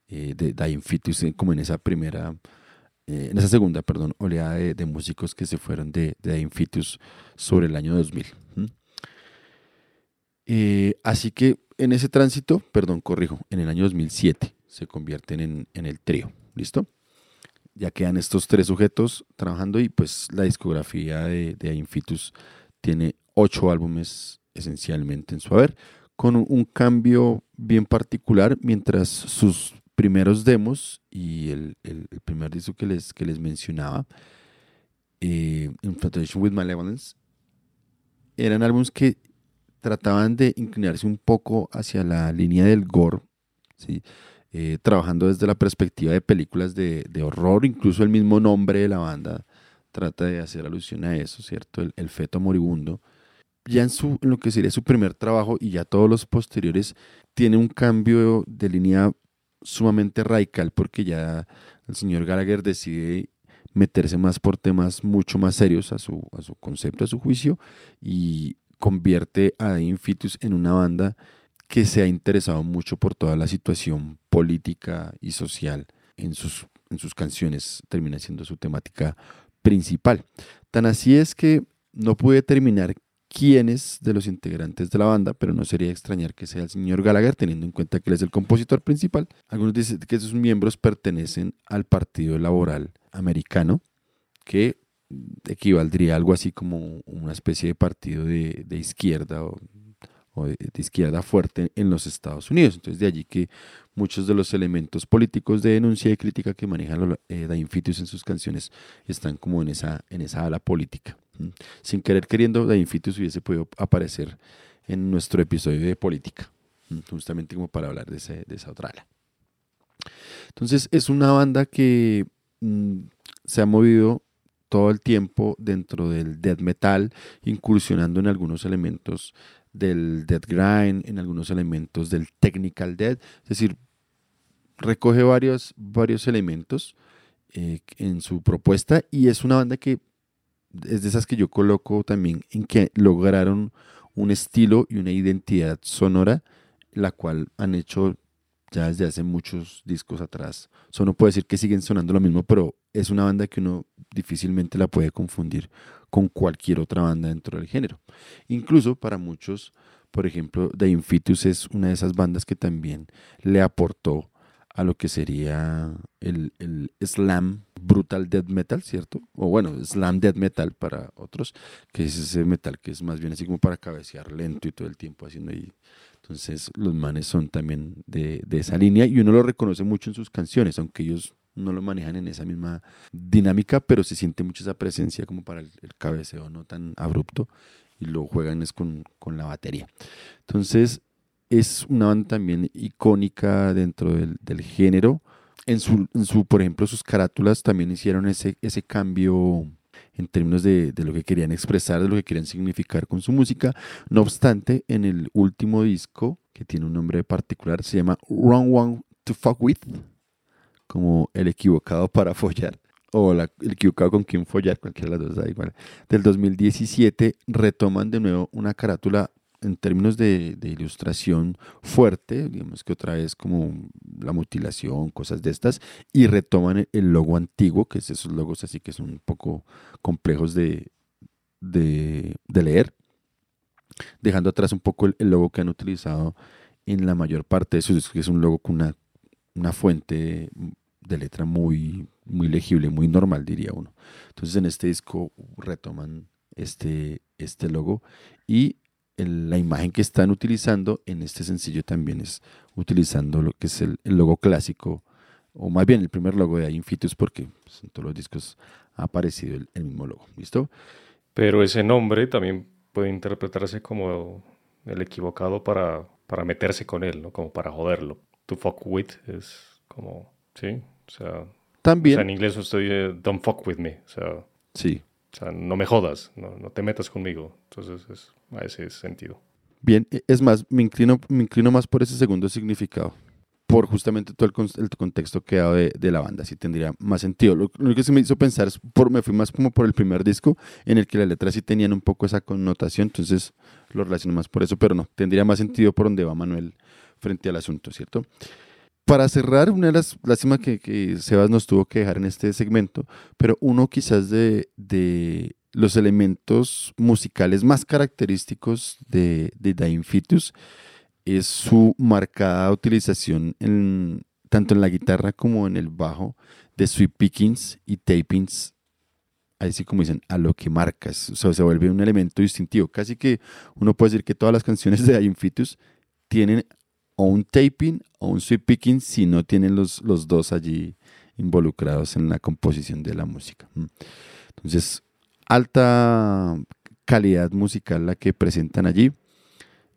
eh, de Dying Fetus como en esa primera, eh, en esa segunda, perdón, oleada de, músicos que se fueron de, de sobre el año 2000. ¿m? Eh, así que en ese tránsito, perdón, corrijo, en el año 2007 se convierten en, el trío, ¿listo? Ya quedan estos tres sujetos trabajando y pues la discografía de, de Dying Fetus tiene ocho álbumes esencialmente en su haber, con un, cambio bien particular, mientras sus primeros demos y el, primer disco que les, que les mencionaba, eh, with Malevolence, eran álbumes que trataban de inclinarse un poco hacia la línea del gore. Eh, trabajando desde la perspectiva de películas de, de horror, incluso el mismo nombre de la banda trata de hacer alusión a eso, ¿cierto? El feto moribundo. Ya en, su, en lo que sería su primer trabajo y ya todos los posteriores, tiene un cambio de línea sumamente radical porque ya el señor Gallagher decide meterse más por temas mucho más serios a su, a su concepto, a su juicio, y convierte a Dying Fetus en una banda que se ha interesado mucho por toda la situación política y social en sus, en sus canciones, termina siendo su temática principal. Tan así es que no pude determinar quiénes de los integrantes de la banda, pero no sería extrañar que sea el señor Gallagher, teniendo en cuenta que él es el compositor principal. Algunos dicen que sus miembros pertenecen al Partido Laboral Americano, que equivaldría a algo así como una especie de partido de, de izquierda o, o de, de izquierda fuerte en los Estados Unidos. Entonces, de allí que muchos de los elementos políticos de denuncia y crítica que maneja eh, Daim Fitius en sus canciones están como en esa, en esa ala política. Sin querer queriendo, Daim Fitius hubiese podido aparecer en nuestro episodio de política, justamente como para hablar de esa otra ala. Entonces, es una banda que mm, se ha movido todo el tiempo dentro del death metal, incursionando en algunos elementos del death grind, en algunos elementos del technical death, es decir, recoge varios, varios elementos eh, en su propuesta y es una banda que es de esas que yo coloco también en que lograron un estilo y una identidad sonora, la cual han hecho ya desde hace muchos discos atrás. O sea, uno puede decir que siguen sonando lo mismo, pero es una banda que uno difícilmente la puede confundir con cualquier otra banda dentro del género. Incluso para muchos, por ejemplo, The Infitus es una de esas bandas que también le aportó a lo que sería el, el slam brutal death metal, ¿cierto? O bueno, slam death metal para otros, que es ese metal que es más bien así como para cabecear lento y todo el tiempo haciendo ahí. Entonces los manes son también de, de esa línea y uno lo reconoce mucho en sus canciones, aunque ellos no lo manejan en esa misma dinámica, pero se siente mucho esa presencia como para el, cabeceo no tan abrupto y lo juegan es con, con la batería. Entonces es una banda también icónica dentro del, del género. En su, su, por ejemplo, sus carátulas también hicieron ese, ese cambio en términos de, de lo que querían expresar, de lo que querían significar con su música. No obstante, en el último disco, que tiene un nombre particular, se llama Wrong One to Fuck With, como el equivocado para follar, o la- el equivocado con quien follar, cualquiera de las dos da igual. Del 2017 retoman de nuevo una carátula en términos de, de ilustración fuerte, digamos que otra vez como la mutilación, cosas de estas, y retoman el, logo antiguo, que es esos logos así que son un poco complejos de, de, leer, dejando atrás un poco el, logo que han utilizado en la mayor parte de sus que es un logo con una, una fuente de letra muy, muy legible, muy normal, diría uno. Entonces en este disco retoman este, este logo y el- la imagen que están utilizando en este sencillo también es utilizando lo que es el, el logo clásico, o más bien el primer logo de Infitus, porque pues, en todos los discos ha aparecido el, el mismo logo. ¿Listo? Pero ese nombre también puede interpretarse como el equivocado para, para meterse con él, ¿no? Como para joderlo. To fuck with es como, ¿sí? O sea, o También, sea, en inglés estoy, eh, don't fuck with me. O sea, sí. o sea, no me jodas, no, no te metas conmigo. Entonces es a ese sentido. Bien, e- es más, me inclino, me inclino más por ese segundo significado, por justamente todo el, el contexto que ha de, de la banda, sí tendría más sentido. Lo, lo que se me hizo pensar es, por, me fui más como por el primer disco, en el que las letras sí tenían un poco esa connotación, entonces lo relaciono más por eso, pero no, tendría más sentido por donde va Manuel frente al asunto, ¿cierto? Para cerrar, una de las lástimas que, que Sebas nos tuvo que dejar en este segmento, pero uno quizás de, de los elementos musicales más característicos de, de Dying es su marcada utilización en- tanto en la guitarra como en el bajo de sweep pickings y tapings, así como dicen, a lo que marcas. O sea, se vuelve un elemento distintivo. Casi que uno puede decir que todas las canciones de Dying Fetus tienen o un taping o un sweep picking si no tienen los, los dos allí involucrados en la composición de la música. ¿m? Entonces, alta calidad musical la que presentan allí.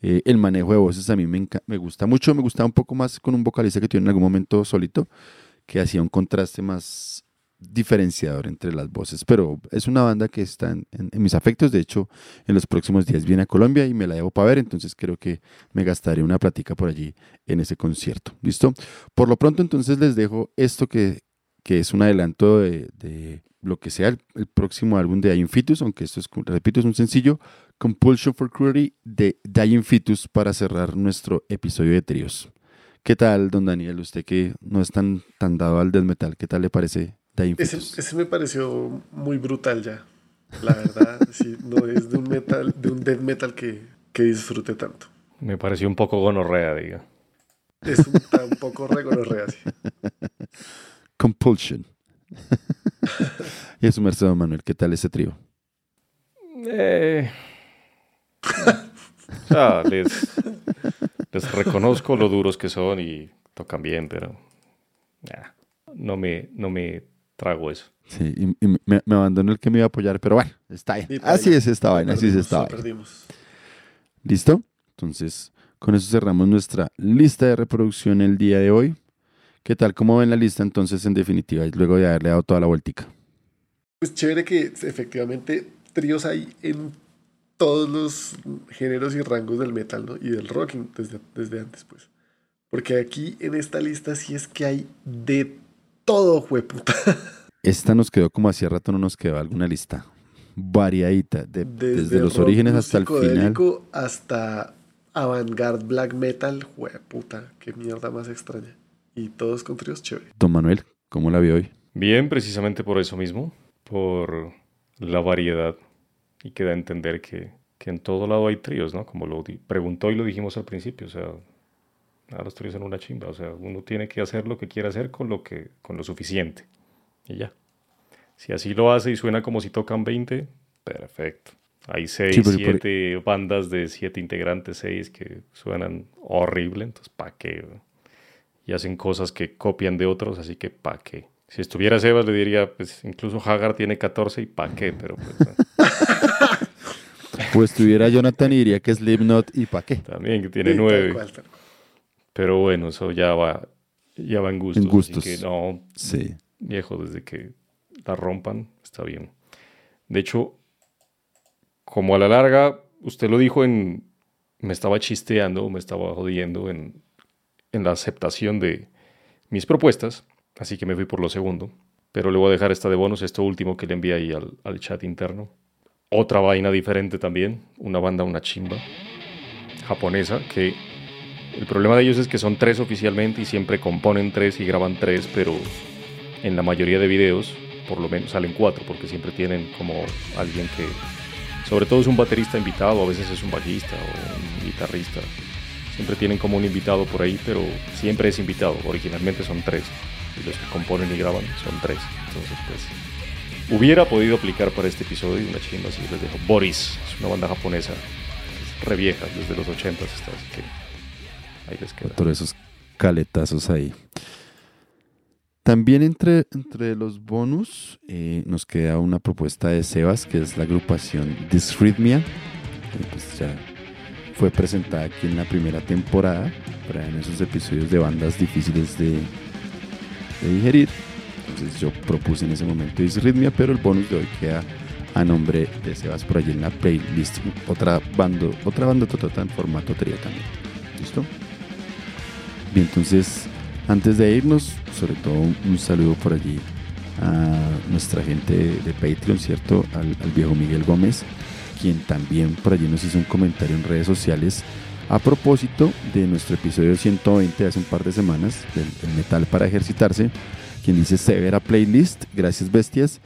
Eh, el manejo de voces a mí me, me gusta mucho, me gustaba un poco más con un vocalista que tiene en algún momento solito, que hacía un contraste más diferenciador entre las voces, pero es una banda que está en mis afectos, de hecho en los próximos días viene a Colombia y me la llevo para ver, entonces creo que me gastaré una platica por allí en ese concierto, ¿listo? Por lo pronto entonces les dejo esto que, que es un adelanto de, de lo que sea el, el próximo álbum de Dying Fetus, aunque esto es, repito, es un sencillo, Compulsion for Cruelty de Dying Fetus para cerrar nuestro episodio de tríos. ¿Qué tal, don Daniel? Usted que no es tan, tan dado al death metal, ¿qué tal le parece Dying Ese, Fetus? ese me pareció muy brutal ya. La verdad, sí, no es de un metal, de un death metal que, que disfrute tanto. Me pareció un poco gonorrea, diga. Es un, un poco regonorrea, sí. Compulsion. y eso, Mercedes Manuel, ¿qué tal ese trío? Eh, sea, les, les reconozco lo duros que son y tocan bien, pero nah, no, me, no me trago eso. Sí, y, y me, me abandonó el que me iba a apoyar, pero bueno, está bien. Así es esta vaina, así es esta vaina. perdimos. ¿Listo? Entonces, con eso cerramos nuestra lista de reproducción el día de hoy. ¿Qué tal? ¿Cómo ven la lista entonces en definitiva? Luego de haberle dado toda la vueltica. Pues chévere que efectivamente tríos hay en todos los géneros y rangos del metal, ¿no? Y del rock in- desde, desde antes, pues. Porque aquí en esta lista sí es que hay de todo, jueputa. Esta nos quedó como hacía rato, no nos quedó alguna lista variadita, de- desde, los orígenes hasta el final. hasta avant-garde black metal, jueputa, qué mierda más extraña. Y todos con tríos chévere. Don Manuel, ¿cómo la vio hoy? Bien, precisamente por eso mismo, por la variedad y que da a entender que, que en todo lado hay tríos, ¿no? Como lo di- preguntó y lo dijimos al principio, o sea, a los tríos son una chimba, o sea, uno tiene que hacer lo que quiere hacer con lo, que, con lo suficiente y ya. Si así lo hace y suena como si tocan 20, perfecto. Hay 6, Sí, pero por- 7 bandas de 7 integrantes, 6 que suenan horrible, entonces ¿para qué? Y hacen cosas que copian de otros, así que ¿para qué? Si estuviera Sebas le diría, pues incluso Hagar tiene 14 y ¿para qué? Pero pues, Pues tuviera Jonathan y diría que es Slipknot y pa' qué. también que tiene Sí, tal 9. cual, tal cual. Pero bueno, eso ya va, ya va en gustos. En gustos. Así que no, Sí. viejo, desde que la rompan, está bien. De hecho, como a la larga, usted lo dijo en, me estaba chisteando, me estaba jodiendo en, en la aceptación de mis propuestas, así que me fui por lo segundo. Pero le voy a dejar esta de bonus, esto último que le envié ahí al, al chat interno. Otra vaina diferente también, una banda, una chimba. japonesa que el problema de ellos es que son tres oficialmente y siempre componen tres y graban tres, pero en la mayoría de videos por lo menos salen cuatro porque siempre tienen como alguien que, sobre todo es un baterista invitado, a veces es un bajista o un guitarrista, siempre tienen como un invitado por ahí, pero siempre es invitado, originalmente son tres y los que componen y graban son tres, entonces pues hubiera podido aplicar para este episodio una chimba así les dejo. Boris, es una banda japonesa, es re vieja, desde los 80 está, así que ahí les queda. Otro de esos caletazos ahí. También entre, entre los bonus eh, nos queda una propuesta de Sebas, que es la agrupación Dysrhythmia. que, pues, ya fue presentada aquí en la primera temporada, para en esos episodios de bandas difíciles de, de digerir. Entonces yo propuse en ese momento Dysrhythmia, pero el bonus de hoy queda a nombre de Sebas por allí en la playlist. Otra banda, otra banda total en formato trío también. ¿Listo? Bien, entonces antes de irnos, sobre todo un, saludo por allí a nuestra gente de Patreon, ¿cierto? Al, al viejo Miguel Gómez, quien también por allí nos hizo un comentario en redes sociales a propósito de nuestro episodio 120 de hace un par de semanas, del, metal para ejercitarse, quien dice severa playlist, gracias bestias,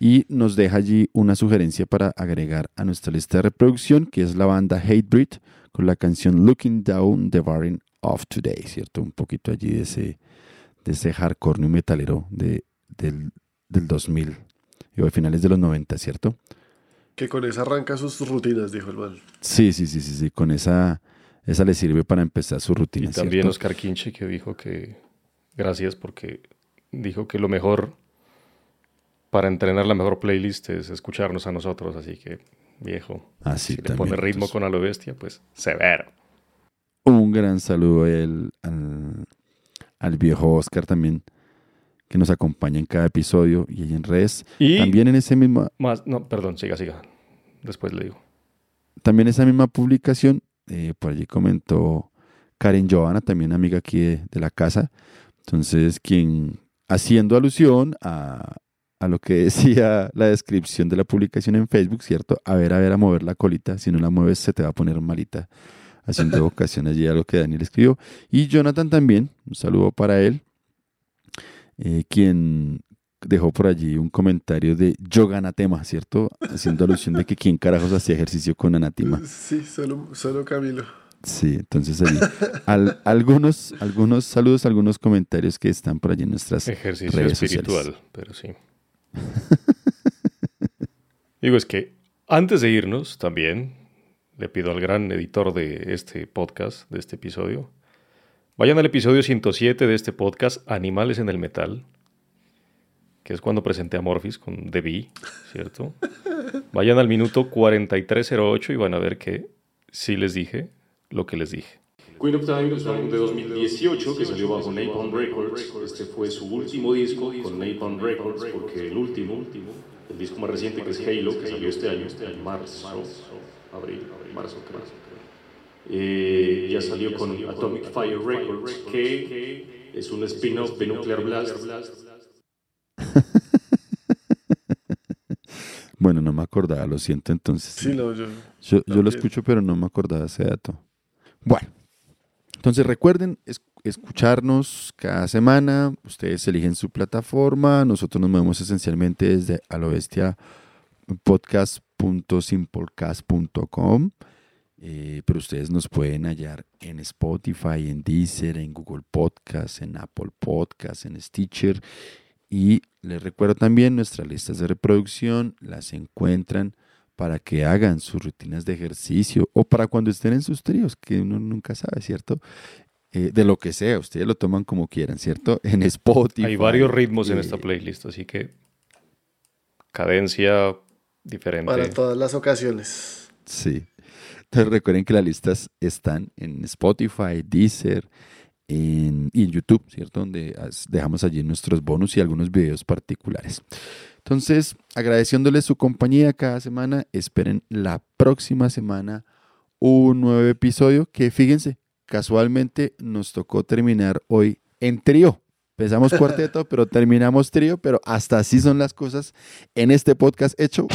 y nos deja allí una sugerencia para agregar a nuestra lista de reproducción, que es la banda Hatebreed, con la canción Looking Down the Barren of Today, ¿cierto? Un poquito allí de ese, de ese hardcore metalero de, del, del 2000, y a finales de los 90, ¿cierto? Que con esa arranca sus rutinas, dijo el man. Sí, sí, sí, sí, sí, con esa, esa le sirve para empezar su rutina. Y también ¿cierto? Oscar Quinche que dijo que gracias porque dijo que lo mejor para entrenar la mejor playlist es escucharnos a nosotros, así que viejo, Ah, sí, si le también, pone ritmo entonces, con a lo bestia, pues severo. Un gran saludo al, al, al viejo Oscar también, que nos acompaña en cada episodio y en redes. Y También en ese mismo, más, no, perdón, siga, siga. Después le digo. también esa misma publicación, eh, por allí comentó Karen Johanna, también amiga aquí de, de la casa. Entonces, quien haciendo alusión a, a lo que decía la descripción de la publicación en Facebook, ¿cierto? A ver, a ver, a mover la colita. Si no la mueves, se te va a poner malita. Haciendo evocación allí a lo que Daniel escribió. Y Jonathan también, un saludo para él, eh, quien dejó por allí un comentario de yoga anatema, ¿cierto? Haciendo alusión de que quién carajos hacía ejercicio con anatema. Sí, solo, solo Camilo. Sí, entonces allí al- algunos, algunos saludos, algunos comentarios que están por allí en nuestras Ejercicio redes espiritual, sociales. pero sí. Digo, es que antes de irnos, también le pido al gran editor de este podcast, de este episodio, vayan al episodio 107 de este podcast, Animales en el Metal, que es cuando presenté a Morphis con The Bee, ¿cierto? Vayan al minuto 4308 y van a ver que sí les dije lo que les dije. Queen of Time es un álbum de 2018 que salió bajo Napalm Records. Este fue su último disco con Napalm Records porque el último, el disco más reciente que es Halo, que salió este año, en marzo, abril, marzo creo. Eh, ya salió con Atomic Fire Records, que es un spin-off de Nuclear Blast. Bueno, no me acordaba, lo siento entonces. Sí, no, yo. Yo, yo lo escucho, pero no me acordaba ese dato. Bueno, entonces recuerden es- escucharnos cada semana. Ustedes eligen su plataforma. Nosotros nos movemos esencialmente desde a lo bestia podcast.simplecast.com. Eh, pero ustedes nos pueden hallar en Spotify, en Deezer, en Google Podcast, en Apple Podcast, en Stitcher. Y les recuerdo también nuestras listas de reproducción, las encuentran para que hagan sus rutinas de ejercicio o para cuando estén en sus tríos, que uno nunca sabe, ¿cierto? Eh, de lo que sea, ustedes lo toman como quieran, ¿cierto? En Spotify. Hay varios ritmos en eh, esta playlist, así que cadencia diferente. Para todas las ocasiones. Sí. Entonces recuerden que las listas están en Spotify, Deezer en- y en YouTube, ¿cierto? Donde dejamos allí nuestros bonus y algunos videos particulares. Entonces, agradeciéndoles su compañía cada semana, esperen la próxima semana un nuevo episodio que fíjense, casualmente nos tocó terminar hoy en trío. Empezamos cuarteto, pero terminamos trío, pero hasta así son las cosas en este podcast hecho